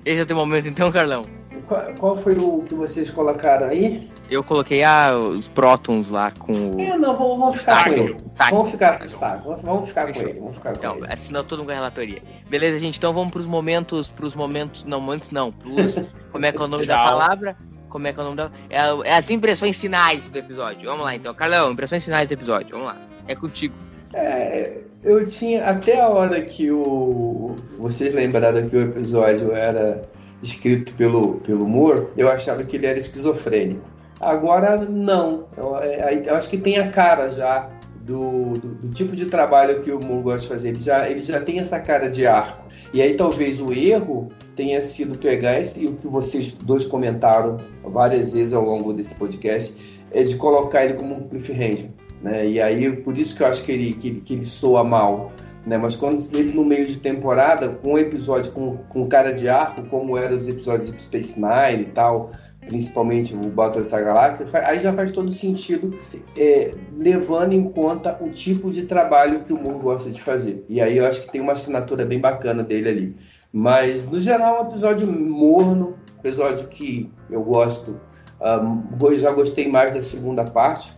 Esse é o teu momento então, Carlão? Qual, qual, foi o que vocês colocaram aí? Eu coloquei ah, os prótons lá com o. É, não, vamos, vamos ficar com ele. Vamos ficar, tá, vamos ficar com ele. Vamos ficar então, com ele. assinou todo mundo com a relatoria. Beleza, gente, então vamos pros momentos. Pros momentos. Não, momentos não. Pros. (laughs) como é que é o nome da palavra? Como é que é o nome da. É, é as impressões finais do episódio. Vamos lá então. Carlão, impressões finais do episódio. Vamos lá. É contigo. É, eu tinha. Até a hora que o. Vocês lembraram que o episódio era escrito pelo, pelo Moore, eu achava que ele era esquizofrênico. Agora, não. Eu, é, eu acho que tem a cara já do, do, do, tipo de trabalho que o Moore gosta de fazer. Ele já, ele já tem essa cara de arco. E aí talvez o erro tenha sido pegar esse, o que vocês dois comentaram várias vezes ao longo desse podcast, é de colocar ele como um cliffhanger. Né? E aí, por isso que eu acho que ele, que, que ele soa mal né? Mas quando ele no meio de temporada, com um episódio com, com cara de arco, como eram os episódios de Space Nine e tal, principalmente o Battlestar Galactica, aí já faz todo sentido, é, levando em conta o tipo de trabalho que o Moore gosta de fazer. E aí eu acho que tem uma assinatura bem bacana dele ali. Mas, no geral, é um episódio morno, episódio que eu gosto. Um, já gostei mais da segunda parte.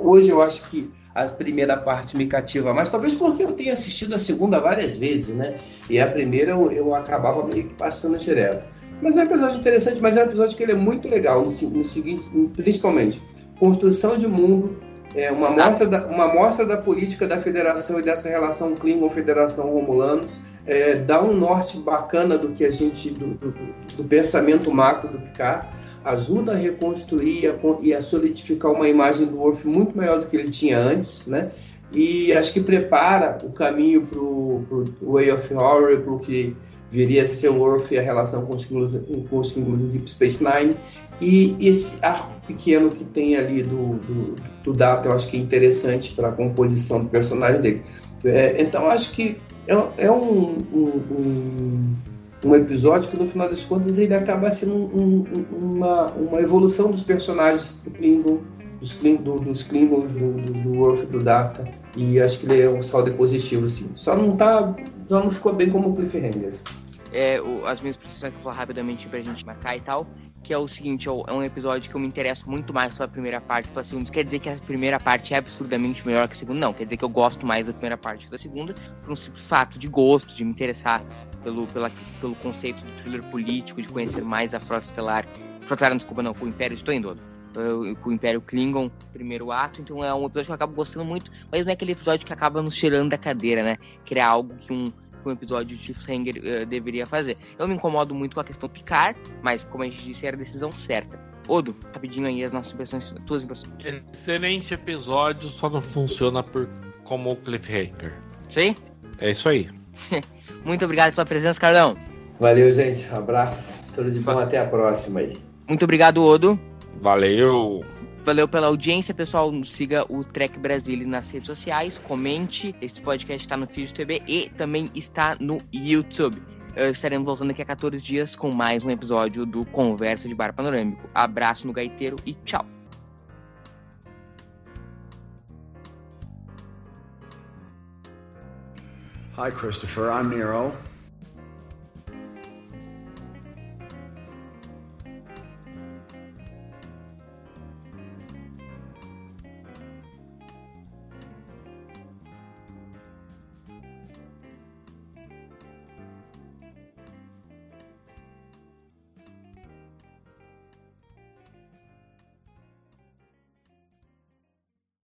Hoje eu acho que a primeira parte me cativa mais, talvez porque eu tenha assistido a segunda várias vezes, né? E a primeira eu, eu acabava meio que passando direto. Mas é um episódio interessante, mas é um episódio que ele é muito legal, no, no seguinte, principalmente, construção de mundo, é uma mostra, da, uma mostra da política da federação e dessa relação Klingon-Federação Romulanos, é, dá um norte bacana do que a gente, do, do, do pensamento macro do Picard, ajuda a reconstruir a, e a solidificar uma imagem do Worf muito maior do que ele tinha antes, né? E acho que prepara o caminho para o Way of Horror, para o que viria a ser o Worf e a relação com os Klingons, com os do Deep Space Nine. E esse arco pequeno que tem ali do, do, do Data, eu acho que é interessante para a composição do personagem dele. É, então, acho que é, é um, um, um, episódio que, no final das contas, ele acaba sendo um, uma, uma evolução dos personagens do Klingon, dos, Klingon, dos Klingons, do, do, do Worf do Data. E acho que ele é um saldo positivo, assim. Só não tá. Só não ficou bem como o Cliffhanger. É, o, as minhas precisões que eu vou rapidamente pra gente marcar e tal que é o seguinte, é, é um episódio que eu me interesso muito mais pela primeira parte pela segunda. Isso quer dizer que a primeira parte é absurdamente melhor que a segunda? Não, quer dizer que eu gosto mais da primeira parte que da segunda, por um simples fato de gosto, de me interessar pelo, pela, pelo conceito de thriller político, de conhecer mais a Frota Estelar. Frota Estelar, desculpa, não, com o Império de Toendolo. Com o Império Klingon, primeiro ato, então é um episódio que eu acabo gostando muito, mas não é aquele episódio que acaba nos tirando da cadeira, né? Que é algo que um, que um episódio de Cliffhanger uh, deveria fazer. Eu me incomodo muito com a questão picar, mas como a gente disse, era a decisão certa. Odo, rapidinho aí as nossas impressões, tuas impressões. Excelente episódio, só não funciona por como o Cliffhanger. Sim? É isso aí. (laughs) muito obrigado pela presença, Carlão. Valeu, gente. Abraço. Tudo de bom. Até a próxima aí. Muito obrigado, Odo. Valeu. Valeu pela audiência, pessoal. Siga o Trek Brasil nas redes sociais, comente. Este podcast está no Feed TV e também está no YouTube. estaremos voltando daqui a 14 dias com mais um episódio do Conversa de Bar Panorâmico. Abraço no gaiteiro e tchau. Hi, Christopher. I'm Nero.